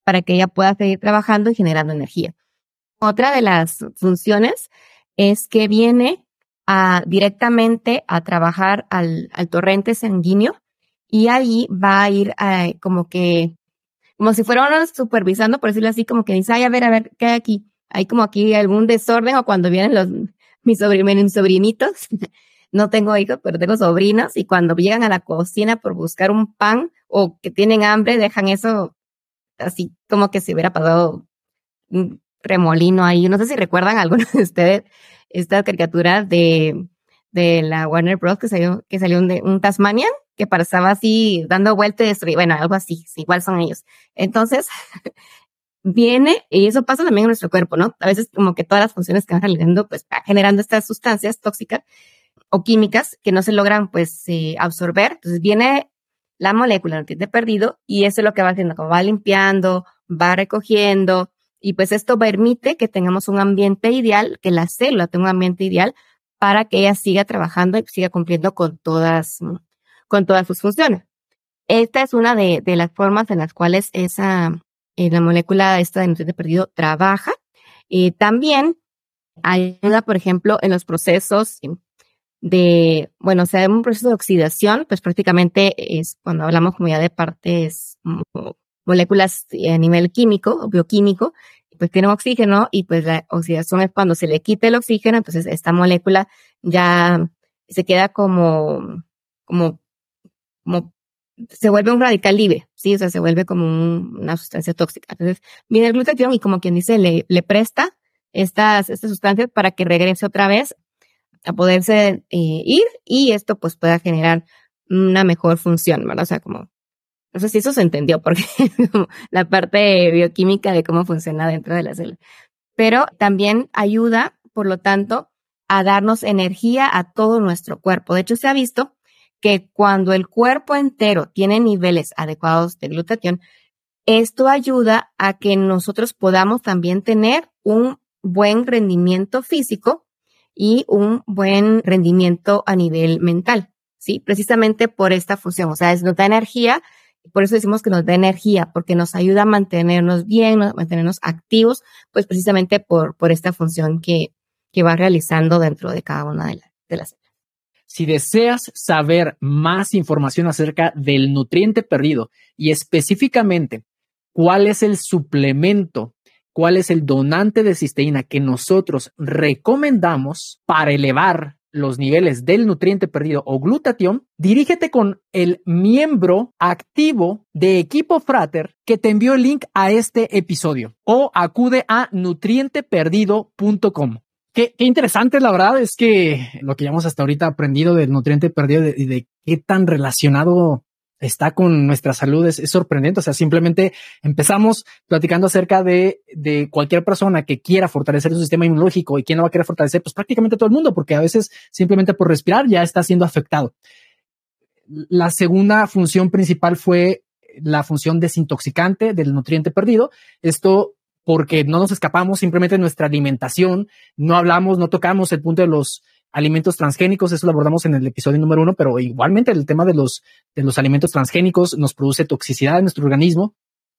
para que ella pueda seguir trabajando y generando energía. Otra de las funciones es que viene a, directamente a trabajar al, torrente sanguíneo y ahí va a ir a, como que, como si fuera uno supervisando, por decirlo así, como que dice, ay, a ver, a ver, ¿qué hay aquí? Hay como aquí algún desorden o cuando vienen los, mis, mis sobrinitos. no tengo hijos, pero tengo sobrinos y cuando llegan a la cocina por buscar un pan o que tienen hambre, dejan eso así como que se hubiera pasado un remolino ahí. No sé si recuerdan alguno de ustedes esta caricatura de, de la Warner Bros. que salió, que salió un, un Tasmanian que pasaba así dando vueltas, bueno, algo así, igual son ellos. Entonces, viene, y eso pasa también en nuestro cuerpo, ¿no? A veces como que todas las funciones que van realizando, pues generando estas sustancias tóxicas o químicas que no se logran, pues, eh, absorber. Entonces viene la molécula no tiene perdido y eso es lo que va haciendo, como va limpiando, va recogiendo y pues esto permite que tengamos un ambiente ideal, que la célula tenga un ambiente ideal para que ella siga trabajando y siga cumpliendo con todas, con todas sus funciones. esta es una de, de las formas en las cuales esa, eh, la molécula esta de nutriente perdido trabaja. Y también ayuda, por ejemplo, en los procesos de, bueno, o sea, un proceso de oxidación, pues prácticamente es cuando hablamos como ya de partes, moléculas a nivel químico o bioquímico, pues tienen oxígeno y pues la oxidación es cuando se le quita el oxígeno, entonces esta molécula ya se queda como, como, como, se vuelve un radical libre, ¿sí? O sea, se vuelve como una sustancia tóxica. Entonces, viene el glutatión y como quien dice, le, presta estas, estas sustancias para que regrese otra vez a poderse eh, ir y esto pues pueda generar una mejor función, ¿verdad? O sea, como, no sé si eso se entendió porque la parte bioquímica de cómo funciona dentro de la célula. Pero también ayuda, por lo tanto, a darnos energía a todo nuestro cuerpo. De hecho, se ha visto que cuando el cuerpo entero tiene niveles adecuados de glutatión, esto ayuda a que nosotros podamos también tener un buen rendimiento físico y un buen rendimiento a nivel mental, ¿sí? Precisamente por esta función, o sea, es, nos da energía, por eso decimos que nos da energía, porque nos ayuda a mantenernos bien, mantenernos activos, pues precisamente por, por esta función que, que va realizando dentro de cada una de, de las. Si deseas saber más información acerca del nutriente perdido y específicamente cuál es el suplemento cuál es el donante de cisteína que nosotros recomendamos para elevar los niveles del nutriente perdido o glutatión, dirígete con el miembro activo de Equipo Frater que te envió el link a este episodio o acude a nutrienteperdido.com. Qué, qué, interesante, la verdad, es que lo que hemos hasta ahorita aprendido del nutriente perdido y de, de, qué tan relacionado está con nuestra salud es, sorprendente. O sea, simplemente empezamos platicando acerca de, de cualquier persona que quiera fortalecer su sistema inmunológico y quién lo va a querer fortalecer, pues prácticamente todo el mundo, porque a veces simplemente por respirar ya está siendo afectado. La segunda función principal fue la función desintoxicante del nutriente perdido. Esto porque no nos escapamos simplemente nuestra alimentación, no hablamos, no tocamos el punto de los alimentos transgénicos, eso lo abordamos en el episodio número uno, pero igualmente el tema de los, de los alimentos transgénicos nos produce toxicidad en nuestro organismo,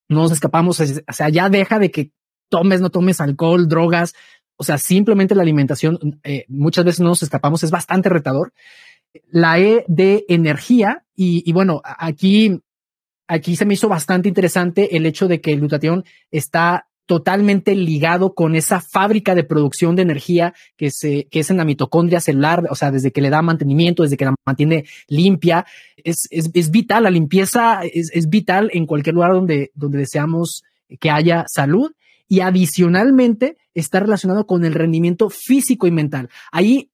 no nos escapamos, o sea, ya deja de que tomes, no tomes alcohol, drogas, o sea, simplemente la alimentación, eh, muchas veces no nos escapamos, es bastante retador. La E de energía, y, y bueno, aquí, aquí se me hizo bastante interesante el hecho de que el glutatión está totalmente ligado con esa fábrica de producción de energía que, se, que es en la mitocondria celular, o sea, desde que le da mantenimiento, desde que la mantiene limpia, es, es, vital, la limpieza es, es, vital en cualquier lugar donde, donde deseamos que haya salud y adicionalmente está relacionado con el rendimiento físico y mental. Ahí,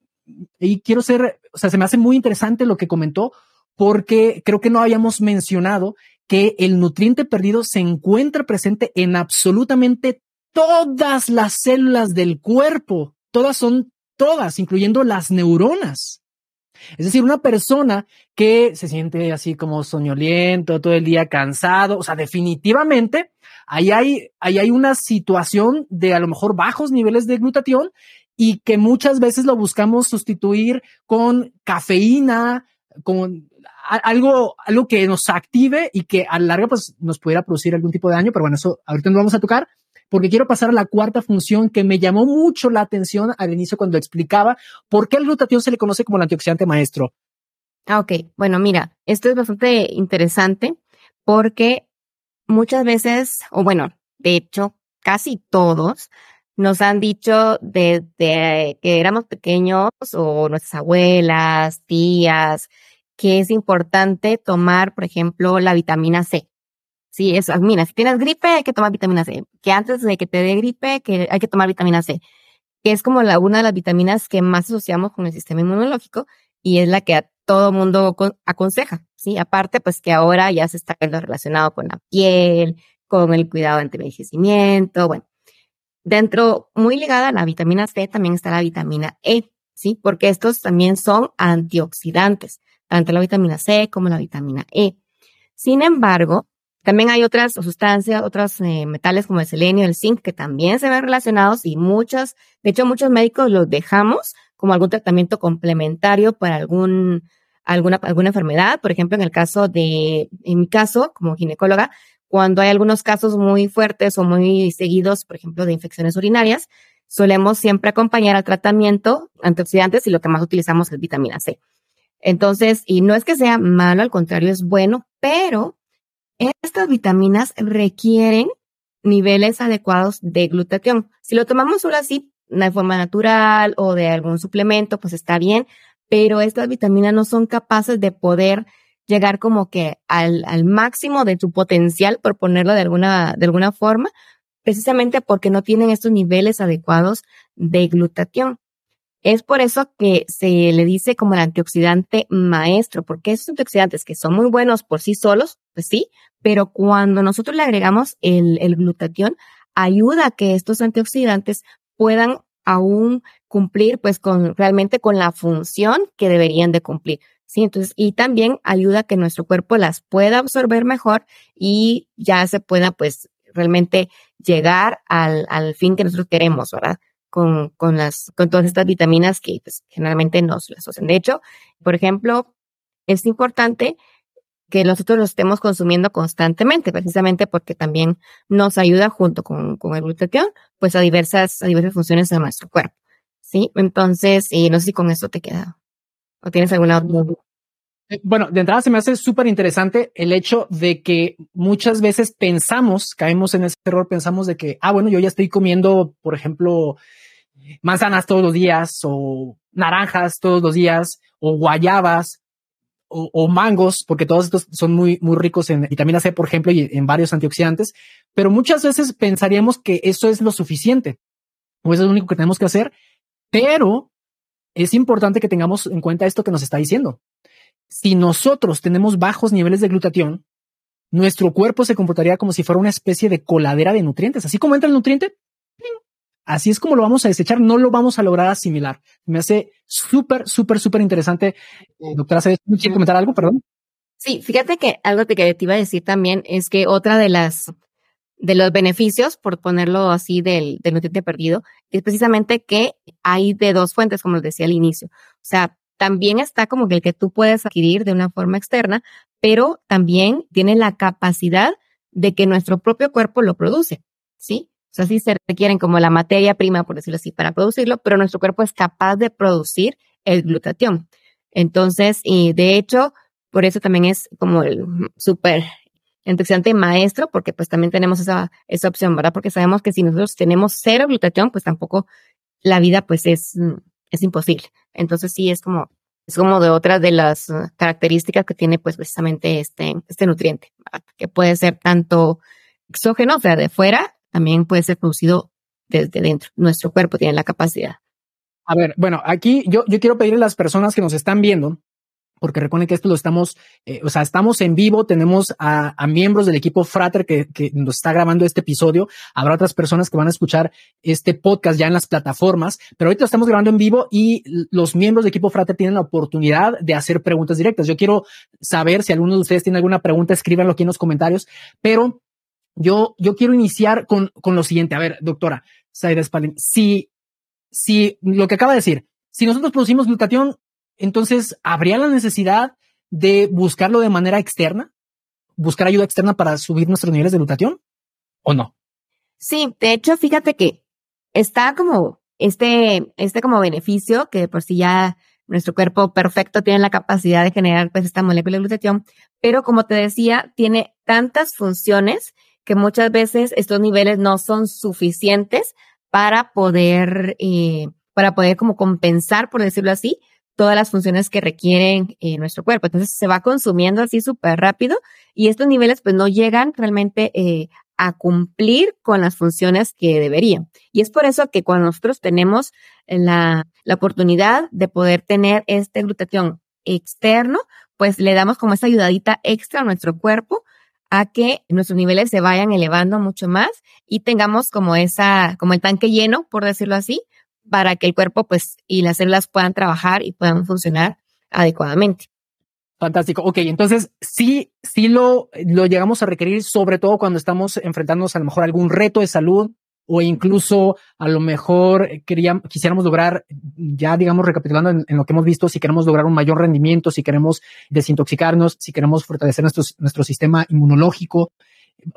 ahí quiero ser, o sea, se me hace muy interesante lo que comentó porque creo que no habíamos mencionado que el nutriente perdido se encuentra presente en absolutamente todas las células del cuerpo. Todas son todas, incluyendo las neuronas. Es decir, una persona que se siente así como soñoliento, todo el día cansado, o sea, definitivamente ahí hay, ahí hay una situación de a lo mejor bajos niveles de glutatión y que muchas veces lo buscamos sustituir con cafeína, con algo, algo que nos active y que a la larga pues nos pudiera producir algún tipo de daño, pero bueno, eso ahorita no vamos a tocar porque quiero pasar a la cuarta función que me llamó mucho la atención al inicio cuando explicaba por qué el glutatión se le conoce como el antioxidante maestro. Ah, ok. Bueno, mira, esto es bastante interesante porque muchas veces, o bueno, de hecho, casi todos nos han dicho desde que éramos pequeños o nuestras abuelas, tías, que es importante tomar, por ejemplo, la vitamina C. Sí, eso, mira, si tienes gripe hay que tomar vitamina C. Que antes de que te dé gripe que hay que tomar vitamina C. Que es como la, una de las vitaminas que más asociamos con el sistema inmunológico y es la que a todo mundo aconseja. Sí, aparte, pues que ahora ya se está viendo relacionado con la piel, con el cuidado ante envejecimiento. Bueno, dentro, muy ligada a la vitamina C, también está la vitamina E, ¿sí? Porque estos también son antioxidantes tanto la vitamina C como la vitamina E. Sin embargo, también hay otras sustancias, otros eh, metales como el selenio, el zinc, que también se ven relacionados y muchos, de hecho muchos médicos los dejamos como algún tratamiento complementario para algún, alguna, alguna enfermedad. Por ejemplo, en el caso de, en mi caso, como ginecóloga, cuando hay algunos casos muy fuertes o muy seguidos, por ejemplo, de infecciones urinarias, solemos siempre acompañar al tratamiento antioxidantes y lo que más utilizamos es vitamina C. Entonces, y no es que sea malo, al contrario, es bueno, pero estas vitaminas requieren niveles adecuados de glutatión. Si lo tomamos solo así, de forma natural o de algún suplemento, pues está bien, pero estas vitaminas no son capaces de poder llegar como que al, al máximo de su potencial, por ponerlo de alguna, de alguna forma, precisamente porque no tienen estos niveles adecuados de glutatión. Es por eso que se le dice como el antioxidante maestro, porque esos antioxidantes que son muy buenos por sí solos, pues sí, pero cuando nosotros le agregamos el, glutatión, ayuda a que estos antioxidantes puedan aún cumplir pues con realmente con la función que deberían de cumplir. Sí, entonces, y también ayuda a que nuestro cuerpo las pueda absorber mejor y ya se pueda pues realmente llegar al, al fin que nosotros queremos, ¿verdad? Con, con las, con todas estas vitaminas que pues, generalmente nos las asocian. De hecho, por ejemplo, es importante que nosotros lo estemos consumiendo constantemente, precisamente porque también nos ayuda junto con, con el glutatión, pues a diversas, a diversas funciones de nuestro cuerpo. ¿Sí? Entonces, y no sé si con esto te queda. ¿O tienes alguna otra? Eh, bueno, de entrada se me hace súper interesante el hecho de que muchas veces pensamos, caemos en ese error, pensamos de que, ah, bueno, yo ya estoy comiendo, por ejemplo, manzanas todos los días o naranjas todos los días o guayabas o, mangos, porque todos estos son muy, muy ricos en vitamina C, por ejemplo, y en varios antioxidantes, pero muchas veces pensaríamos que eso es lo suficiente o eso es lo único que tenemos que hacer, pero es importante que tengamos en cuenta esto que nos está diciendo. Si nosotros tenemos bajos niveles de glutatión, nuestro cuerpo se comportaría como si fuera una especie de coladera de nutrientes. Así como entra el nutriente, así es como lo vamos a desechar, no lo vamos a lograr asimilar. Me hace súper, súper, súper interesante. Doctora, ¿sabes? ¿Quiere comentar algo? Perdón. Sí, fíjate que algo que te iba a decir también es que otra de las de los beneficios, por ponerlo así, del, del nutriente perdido, es precisamente que hay de dos fuentes, como les decía al inicio. O sea, también está como que el que tú puedes adquirir de una forma externa, pero también tiene la capacidad de que nuestro propio cuerpo lo produce, ¿sí? O sea, sí se requieren como la materia prima, por decirlo así, para producirlo, pero nuestro cuerpo es capaz de producir el glutatión. Entonces, y de hecho, por eso también es como el súper antioxidante maestro, porque pues también tenemos esa, esa opción, ¿verdad? Porque sabemos que si nosotros tenemos cero glutatión, pues tampoco la vida pues es, es imposible. Entonces sí es como, es como de otras de las características que tiene pues precisamente este, este nutriente, que puede ser tanto exógeno, o sea, de fuera, también puede ser producido desde dentro. Nuestro cuerpo tiene la capacidad. A ver, bueno, aquí yo, yo quiero pedirle a las personas que nos están viendo porque recuerden que esto lo estamos, eh, o sea, estamos en vivo, tenemos a, a miembros del equipo Frater que, que, nos está grabando este episodio, habrá otras personas que van a escuchar este podcast ya en las plataformas, pero ahorita lo estamos grabando en vivo y los miembros del equipo Frater tienen la oportunidad de hacer preguntas directas. Yo quiero saber si alguno de ustedes tiene alguna pregunta, escríbanlo aquí en los comentarios, pero yo, yo quiero iniciar con, con lo siguiente. A ver, doctora Saida Spalding, si, si lo que acaba de decir, si nosotros producimos glutatión, entonces, ¿habría la necesidad de buscarlo de manera externa? ¿Buscar ayuda externa para subir nuestros niveles de glutatión? ¿O no? Sí, de hecho, fíjate que está como este, este como beneficio que por sí ya nuestro cuerpo perfecto tiene la capacidad de generar pues esta molécula de glutatión, pero como te decía, tiene tantas funciones que muchas veces estos niveles no son suficientes para poder, eh, para poder como compensar, por decirlo así, todas las funciones que requieren eh, nuestro cuerpo. Entonces se va consumiendo así súper rápido y estos niveles pues no llegan realmente eh, a cumplir con las funciones que deberían. Y es por eso que cuando nosotros tenemos la, la oportunidad de poder tener este glutatión externo, pues le damos como esa ayudadita extra a nuestro cuerpo a que nuestros niveles se vayan elevando mucho más y tengamos como esa, como el tanque lleno, por decirlo así, para que el cuerpo pues y las células puedan trabajar y puedan funcionar adecuadamente. Fantástico. Ok, entonces sí, sí lo, lo llegamos a requerir, sobre todo cuando estamos enfrentándonos a lo mejor a algún reto de salud o incluso a lo mejor queríamos, quisiéramos lograr ya digamos recapitulando en, lo que hemos visto, si queremos lograr un mayor rendimiento, si queremos desintoxicarnos, si queremos fortalecer nuestro, nuestro sistema inmunológico,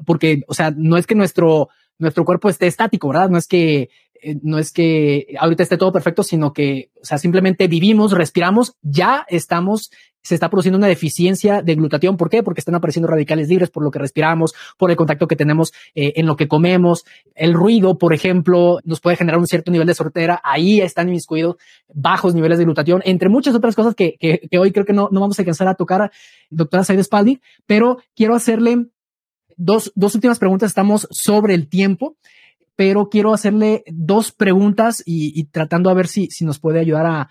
porque, o sea, no es que nuestro, nuestro cuerpo esté estático, ¿verdad? No es que eh, no es que ahorita esté todo perfecto, sino que, o sea, simplemente vivimos, respiramos, ya estamos, se está produciendo una deficiencia de glutatión. ¿Por qué? Porque están apareciendo radicales libres por lo que respiramos, por el contacto que tenemos eh, en lo que comemos. El ruido, por ejemplo, nos puede generar un cierto nivel de sortera. Ahí están inmiscuidos bajos niveles de glutatión, entre muchas otras cosas que, hoy creo que no, no vamos a alcanzar a tocar, doctora Said Spaldi, pero quiero hacerle dos, dos últimas preguntas. Estamos sobre el tiempo pero quiero hacerle dos preguntas y, tratando a ver si, si nos puede ayudar a,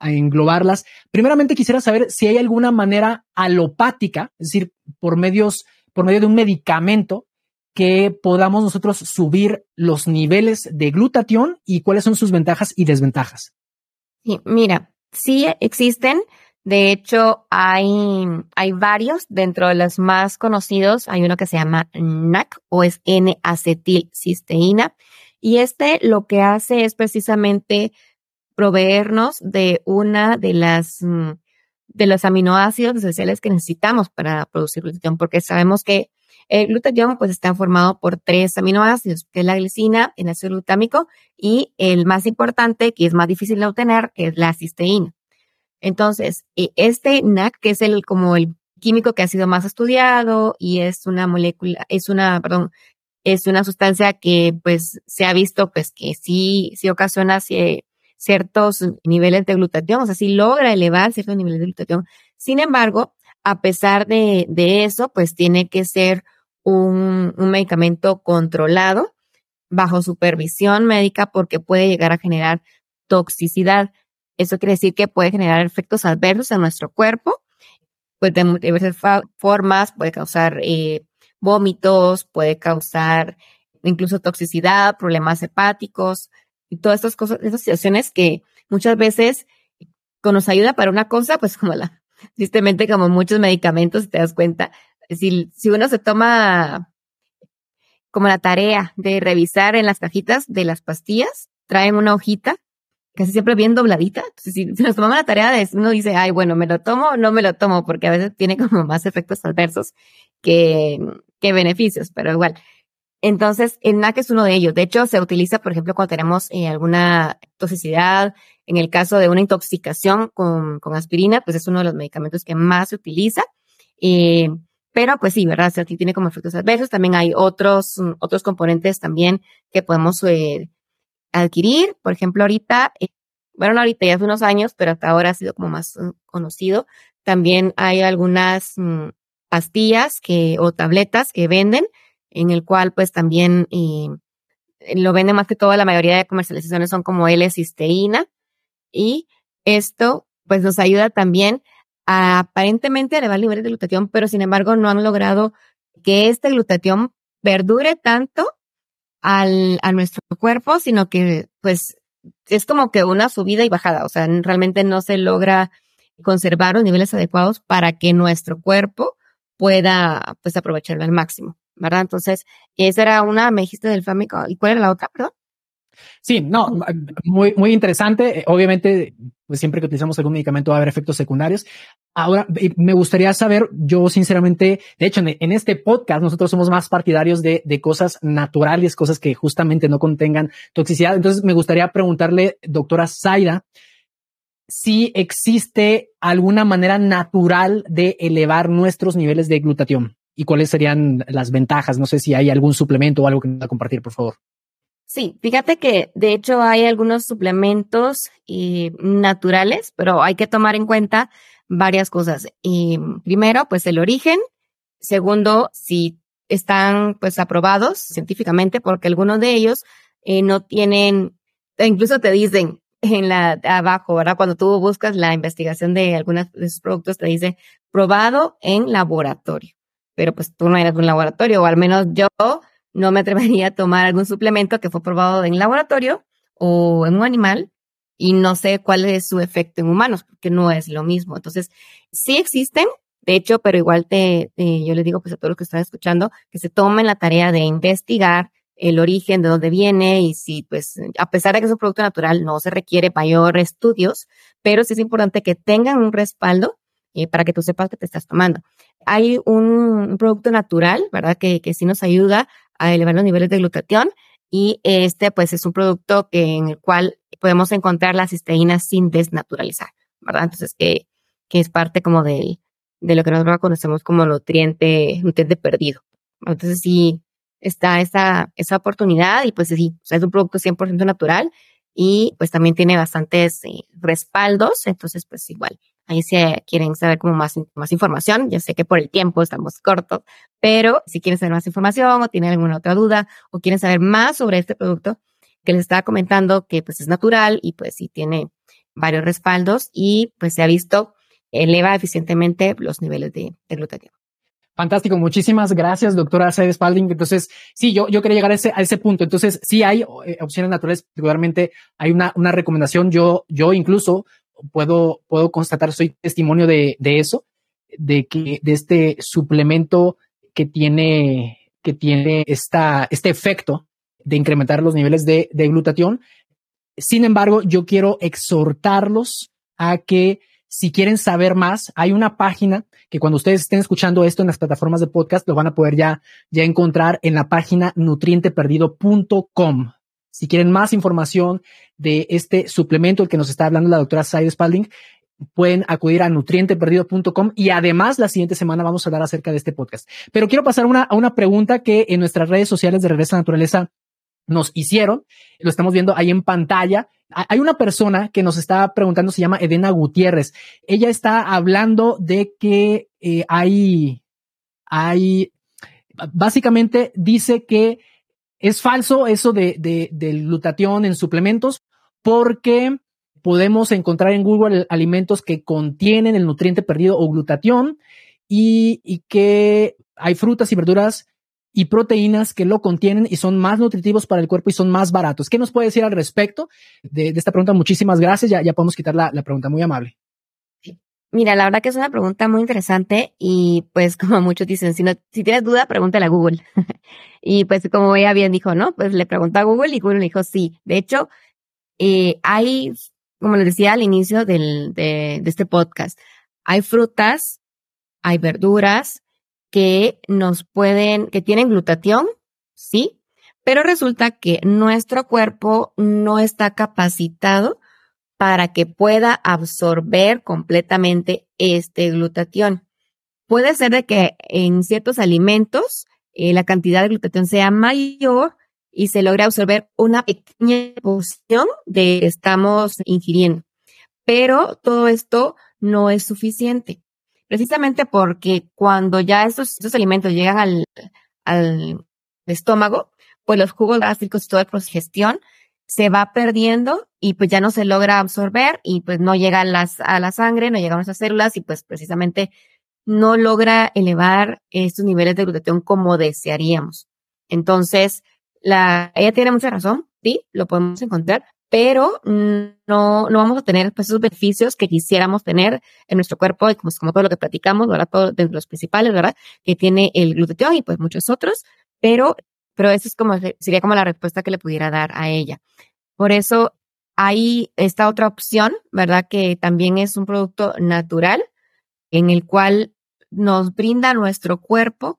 englobarlas. Primeramente quisiera saber si hay alguna manera alopática, es decir, por medios, por medio de un medicamento que podamos nosotros subir los niveles de glutatión y cuáles son sus ventajas y desventajas. Sí, mira, sí existen. De hecho, hay, hay varios. Dentro de los más conocidos, hay uno que se llama NAC o es N-acetilcisteína. Y este lo que hace es precisamente proveernos de una de las, mm, de los aminoácidos esenciales que necesitamos para producir glutatión, porque sabemos que el glutatión pues está formado por tres aminoácidos, que es la glicina, el ácido glutámico y el más importante, que es más difícil de obtener, que es la cisteína. Entonces, e, este NAC, que es el como el químico que ha sido más estudiado y es una molécula, es una, perdón, es una sustancia que pues se ha visto pues que sí, sí ocasiona ciertos niveles de glutatión, o sea, sí logra elevar ciertos niveles de glutatión. Sin embargo, a pesar de, de eso, pues tiene que ser un, un medicamento controlado bajo supervisión médica porque puede llegar a generar toxicidad. Eso quiere decir que puede generar efectos adversos en nuestro cuerpo, pues de diversas formas, puede causar eh, vómitos, puede causar incluso toxicidad, problemas hepáticos y todas estas cosas, esas situaciones que muchas veces nos ayuda para una cosa, pues como la, tristemente como muchos medicamentos, te das cuenta, si, si uno se toma como la tarea de revisar en las cajitas de las pastillas, traen una hojita casi siempre bien dobladita. Entonces, si, nos tomamos la tarea de uno dice, ay, bueno, ¿me lo tomo o no me lo tomo? Porque a veces tiene como más efectos adversos que, que beneficios, pero igual. Entonces, el NAC es uno de ellos. De hecho, se utiliza, por ejemplo, cuando tenemos eh, alguna toxicidad, en el caso de una intoxicación con, con, aspirina, pues es uno de los medicamentos que más se utiliza. Eh, pero pues sí, ¿verdad? O tiene como efectos adversos. También hay otros, otros componentes también que podemos eh, adquirir. Por ejemplo, ahorita, eh, bueno, ahorita ya hace unos años, pero hasta ahora ha sido como más mm, conocido. También hay algunas mm, pastillas que, o tabletas que venden, en el cual pues también eh, lo venden más que todo, la mayoría de comercializaciones son como L-cisteína. Y esto pues nos ayuda también a aparentemente elevar el nivel de glutatión, pero sin embargo no han logrado que este glutatión perdure tanto al, a nuestro cuerpo, sino que pues es como que una subida y bajada, o sea, realmente no se logra conservar los niveles adecuados para que nuestro cuerpo pueda pues aprovecharlo al máximo, ¿verdad? Entonces, esa era una, me dijiste del Fámico, ¿y cuál era la otra, perdón? Sí, no, muy, muy interesante. Obviamente, pues siempre que utilizamos algún medicamento va a haber efectos secundarios. Ahora, me gustaría saber, yo sinceramente, de hecho, en, este podcast nosotros somos más partidarios de, de cosas naturales, cosas que justamente no contengan toxicidad. Entonces, me gustaría preguntarle, doctora Zaida, si existe alguna manera natural de elevar nuestros niveles de glutatión y cuáles serían las ventajas. No sé si hay algún suplemento o algo que nos va a compartir, por favor. Sí, fíjate que de hecho hay algunos suplementos naturales, pero hay que tomar en cuenta varias cosas. Y primero, pues el origen. Segundo, si están pues aprobados científicamente, porque algunos de ellos eh, no tienen, incluso te dicen en la abajo, ¿verdad? Cuando tú buscas la investigación de algunos de sus productos, te dice probado en laboratorio. Pero pues tú no eres un laboratorio, o al menos yo no me atrevería a tomar algún suplemento que fue probado en laboratorio o en un animal y no sé cuál es su efecto en humanos, porque no es lo mismo. Entonces, sí existen, de hecho, pero igual te, yo les digo pues a todos los que están escuchando que se tomen la tarea de investigar el origen, de dónde viene y si, pues, a pesar de que es un producto natural, no se requiere mayor estudios, pero sí es importante que tengan un respaldo eh, para que tú sepas que te estás tomando. Hay un, producto natural, ¿verdad? Que, que sí nos ayuda a elevar los niveles de glutatión y este, pues, es un producto que, en el cual podemos encontrar la cisteína sin desnaturalizar, ¿verdad? Entonces, que, que es parte como de, de lo que nosotros conocemos como nutriente, nutriente perdido. Entonces, sí, está esa, esa oportunidad y pues sí, es un producto 100% natural y pues también tiene bastantes eh, respaldos, entonces pues igual, ahí si quieren saber como más, más información, ya sé que por el tiempo estamos cortos, pero si quieren saber más información o tienen alguna otra duda o quieren saber más sobre este producto que les estaba comentando que pues es natural y pues sí tiene varios respaldos y pues se ha visto eleva eficientemente los niveles de, de glutatión. Fantástico, muchísimas gracias, doctora Sede Spalding. Entonces, sí, yo, yo quería llegar a ese, a ese punto. Entonces, sí hay eh, opciones naturales, particularmente hay una, una recomendación. Yo, yo incluso puedo, puedo constatar, soy testimonio de, de eso, de que, de este suplemento que tiene, que tiene esta, este efecto de incrementar los niveles de, de glutatión. Sin embargo, yo quiero exhortarlos a que si quieren saber más, hay una página que cuando ustedes estén escuchando esto en las plataformas de podcast, lo van a poder ya, ya encontrar en la página nutrienteperdido.com. Si quieren más información de este suplemento, el que nos está hablando la doctora Said Spalding, pueden acudir a nutrienteperdido.com y además la siguiente semana vamos a hablar acerca de este podcast. Pero quiero pasar una, a una pregunta que en nuestras redes sociales de Regresa a Naturaleza nos hicieron. Lo estamos viendo ahí en pantalla. Hay una persona que nos está preguntando, se llama Edena Gutiérrez. Ella está hablando de que eh, hay, hay, básicamente dice que es falso eso de, de, del glutatión en suplementos porque podemos encontrar en Google alimentos que contienen el nutriente perdido o glutatión y, y que hay frutas y verduras y proteínas que lo contienen y son más nutritivos para el cuerpo y son más baratos. ¿Qué nos puede decir al respecto de, esta pregunta? Muchísimas gracias. Ya, ya podemos quitar la, la pregunta muy amable. Mira, la verdad que es una pregunta muy interesante y pues como muchos dicen, si, tienes duda, pregúntale a Google. y pues como ella bien dijo, ¿no? Pues le preguntó a Google y Google le dijo sí. De hecho, eh, hay, como les decía al inicio de este podcast, hay frutas, hay verduras, que nos pueden, que tienen glutatión, sí, pero resulta que nuestro cuerpo no está capacitado para que pueda absorber completamente este glutatión. Puede ser de que en ciertos alimentos eh, la cantidad de glutatión sea mayor y se logre absorber una pequeña porción de que estamos ingiriendo. Pero todo esto no es suficiente precisamente porque cuando ya estos, alimentos llegan al, estómago, pues los jugos gástricos y toda la gestión se va perdiendo y pues ya no se logra absorber y pues no llega a, las, a la sangre, no llega a nuestras células y pues precisamente no logra elevar estos niveles de glutatión como desearíamos. Entonces, la, ella tiene mucha razón, sí, lo podemos encontrar, pero no, no vamos a tener pues, esos beneficios que quisiéramos tener en nuestro cuerpo, y como, como todo lo que platicamos, ¿verdad? Todo de los principales, ¿verdad? Que tiene el glutatión y pues muchos otros, pero, pero eso es como, sería como la respuesta que le pudiera dar a ella. Por eso hay esta otra opción, ¿verdad? Que también es un producto natural en el cual nos brinda nuestro cuerpo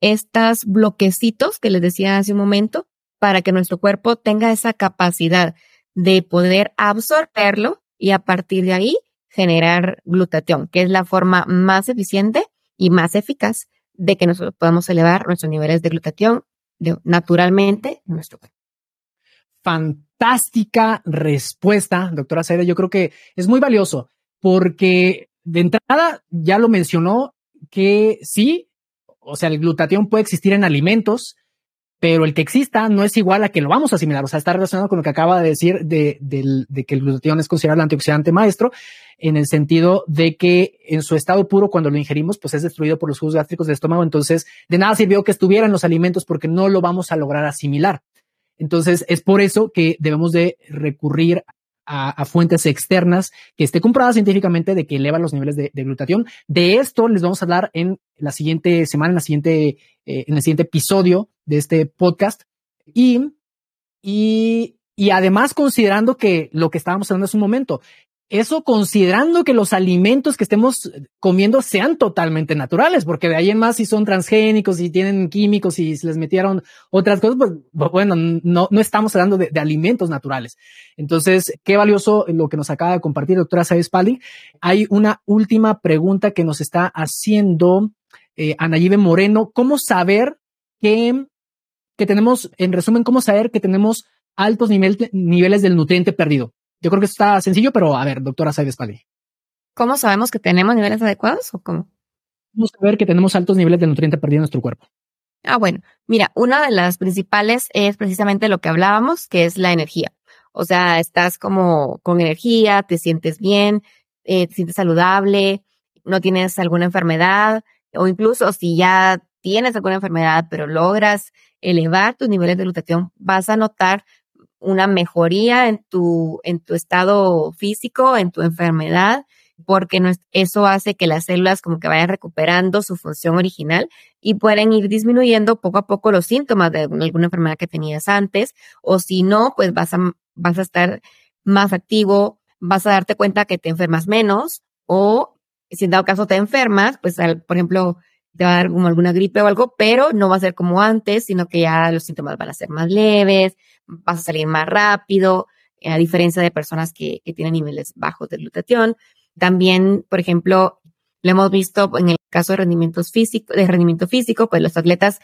estos bloquecitos que les decía hace un momento para que nuestro cuerpo tenga esa capacidad de poder absorberlo y a partir de ahí generar glutatión, que es la forma más eficiente y más eficaz de que nosotros podamos elevar nuestros niveles de glutatión naturalmente en nuestro cuerpo. Fantástica respuesta, doctora Saida. Yo creo que es muy valioso porque de entrada ya lo mencionó que sí, o sea, el glutatión puede existir en alimentos, pero el que exista no es igual a que lo vamos a asimilar. O sea, está relacionado con lo que acaba de decir de, que el glutatión es considerado el antioxidante maestro, en el sentido de que en su estado puro, cuando lo ingerimos, pues es destruido por los jugos gástricos del estómago. Entonces, de nada sirvió que estuviera en los alimentos porque no lo vamos a lograr asimilar. Entonces, es por eso que debemos de recurrir a, fuentes externas que esté comprobada científicamente de que eleva los niveles de, glutatión. De esto les vamos a hablar en la siguiente semana, en la siguiente, eh, en el siguiente episodio de este podcast. Y, y, y además considerando que lo que estábamos hablando hace un momento, eso considerando que los alimentos que estemos comiendo sean totalmente naturales, porque de ahí en más si son transgénicos y tienen químicos se les metieron otras cosas, pues bueno, no, no estamos hablando de, alimentos naturales. Entonces, qué valioso lo que nos acaba de compartir doctora Saez Pali. Hay una última pregunta que nos está haciendo eh, Anayibe Moreno. ¿Cómo saber que, que tenemos, en resumen, cómo saber que tenemos altos niveles del nutriente perdido? Yo creo que está sencillo, pero a ver, doctora Saides Pali. ¿Cómo sabemos que tenemos niveles adecuados o cómo? Vamos a ver que tenemos altos niveles de nutriente perdido en nuestro cuerpo. Ah, bueno, mira, una de las principales es precisamente lo que hablábamos, que es la energía. O sea, estás como con energía, te sientes bien, eh, te sientes saludable, no tienes alguna enfermedad, o incluso si ya tienes alguna enfermedad, pero logras elevar tus niveles de glutatión, vas a notar una mejoría en tu, en tu estado físico, en tu enfermedad, porque eso hace que las células como que vayan recuperando su función original y pueden ir disminuyendo poco a poco los síntomas de alguna enfermedad que tenías antes, o si no, pues vas a, vas a estar más activo, vas a darte cuenta que te enfermas menos, o si en dado caso te enfermas, pues por ejemplo, te va a dar como alguna gripe o algo, pero no va a ser como antes, sino que ya los síntomas van a ser más leves, vas a salir más rápido, a diferencia de personas que, que tienen niveles bajos de glutatión. También, por ejemplo, lo hemos visto en el caso de rendimientos físico, de rendimiento físico, pues los atletas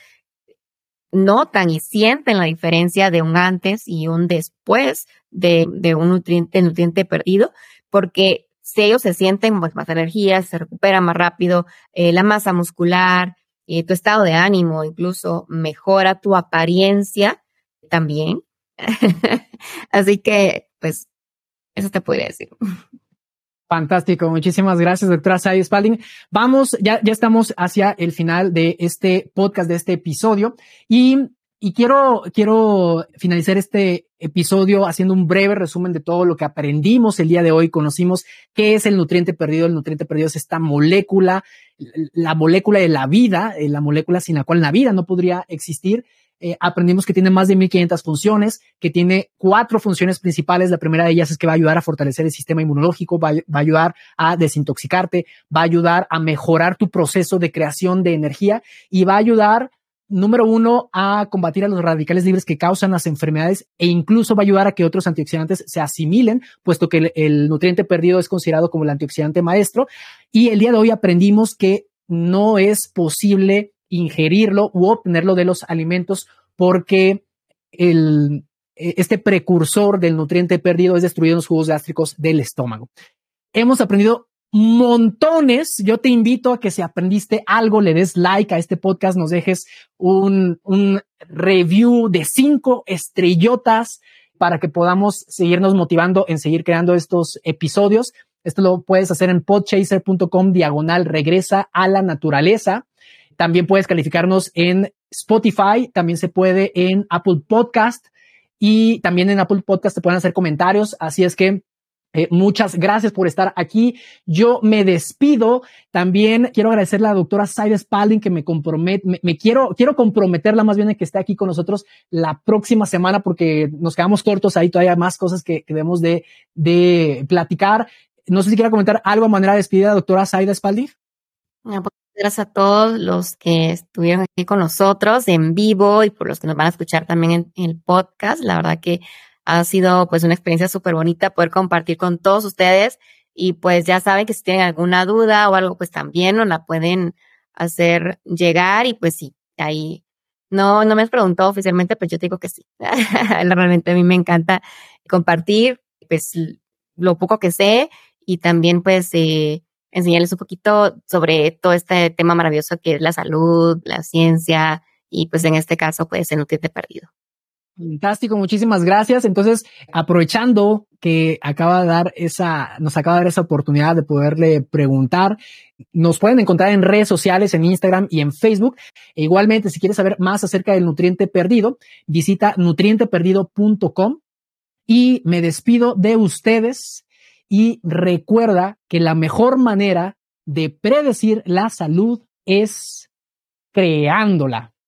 notan y sienten la diferencia de un antes y un después de, de un nutriente, nutriente perdido, porque si ellos se sienten pues, más energía, se recuperan más rápido, eh, la masa muscular, y tu estado de ánimo incluso mejora tu apariencia también. Así que, pues, eso te podría decir. Fantástico, muchísimas gracias, doctora Sadie Spalding. Vamos, ya, ya estamos hacia el final de este podcast, de este episodio, y, y quiero, quiero finalizar este episodio haciendo un breve resumen de todo lo que aprendimos el día de hoy. Conocimos qué es el nutriente perdido. El nutriente perdido es esta molécula, la molécula de la vida, eh, la molécula sin la cual la vida no podría existir. Eh, aprendimos que tiene más de 1500 funciones, que tiene cuatro funciones principales. La primera de ellas es que va a ayudar a fortalecer el sistema inmunológico, va, a ayudar a desintoxicarte, va a ayudar a mejorar tu proceso de creación de energía y va a ayudar número uno, a combatir a los radicales libres que causan las enfermedades e incluso va a ayudar a que otros antioxidantes se asimilen, puesto que el, nutriente perdido es considerado como el antioxidante maestro. Y el día de hoy aprendimos que no es posible ingerirlo u obtenerlo de los alimentos porque el, este precursor del nutriente perdido es destruido en los jugos gástricos del estómago. Hemos aprendido montones. Yo te invito a que si aprendiste algo, le des like a este podcast, nos dejes un, un review de cinco estrellotas para que podamos seguirnos motivando en seguir creando estos episodios. Esto lo puedes hacer en podchaser.com diagonal regresa a la naturaleza. También puedes calificarnos en Spotify, también se puede en Apple Podcast y también en Apple Podcast te pueden hacer comentarios. Así es que eh, muchas gracias por estar aquí. Yo me despido. También quiero agradecerle a la doctora Saida Spalding que me compromete, me, quiero, quiero comprometerla más bien de que esté aquí con nosotros la próxima semana porque nos quedamos cortos ahí todavía más cosas que, debemos de, de platicar. No sé si quiera comentar algo a manera de despedida, doctora Saida Spalding. Pues, gracias a todos los que estuvieron aquí con nosotros en vivo y por los que nos van a escuchar también en el podcast. La verdad que ha sido pues una experiencia súper bonita poder compartir con todos ustedes y pues ya saben que si tienen alguna duda o algo pues también nos la pueden hacer llegar y pues sí, ahí no, no me has preguntado oficialmente, pues yo te digo que sí. Realmente a mí me encanta compartir pues lo poco que sé y también pues eh, enseñarles un poquito sobre todo este tema maravilloso que es la salud, la ciencia y pues en este caso pues el nutriente perdido. Fantástico, muchísimas gracias. Entonces, aprovechando que acaba de dar esa, nos acaba de dar esa oportunidad de poderle preguntar, nos pueden encontrar en redes sociales, en Instagram y en Facebook. E igualmente, si quieres saber más acerca del nutriente perdido, visita nutrienteperdido.com y me despido de ustedes y recuerda que la mejor manera de predecir la salud es creándola.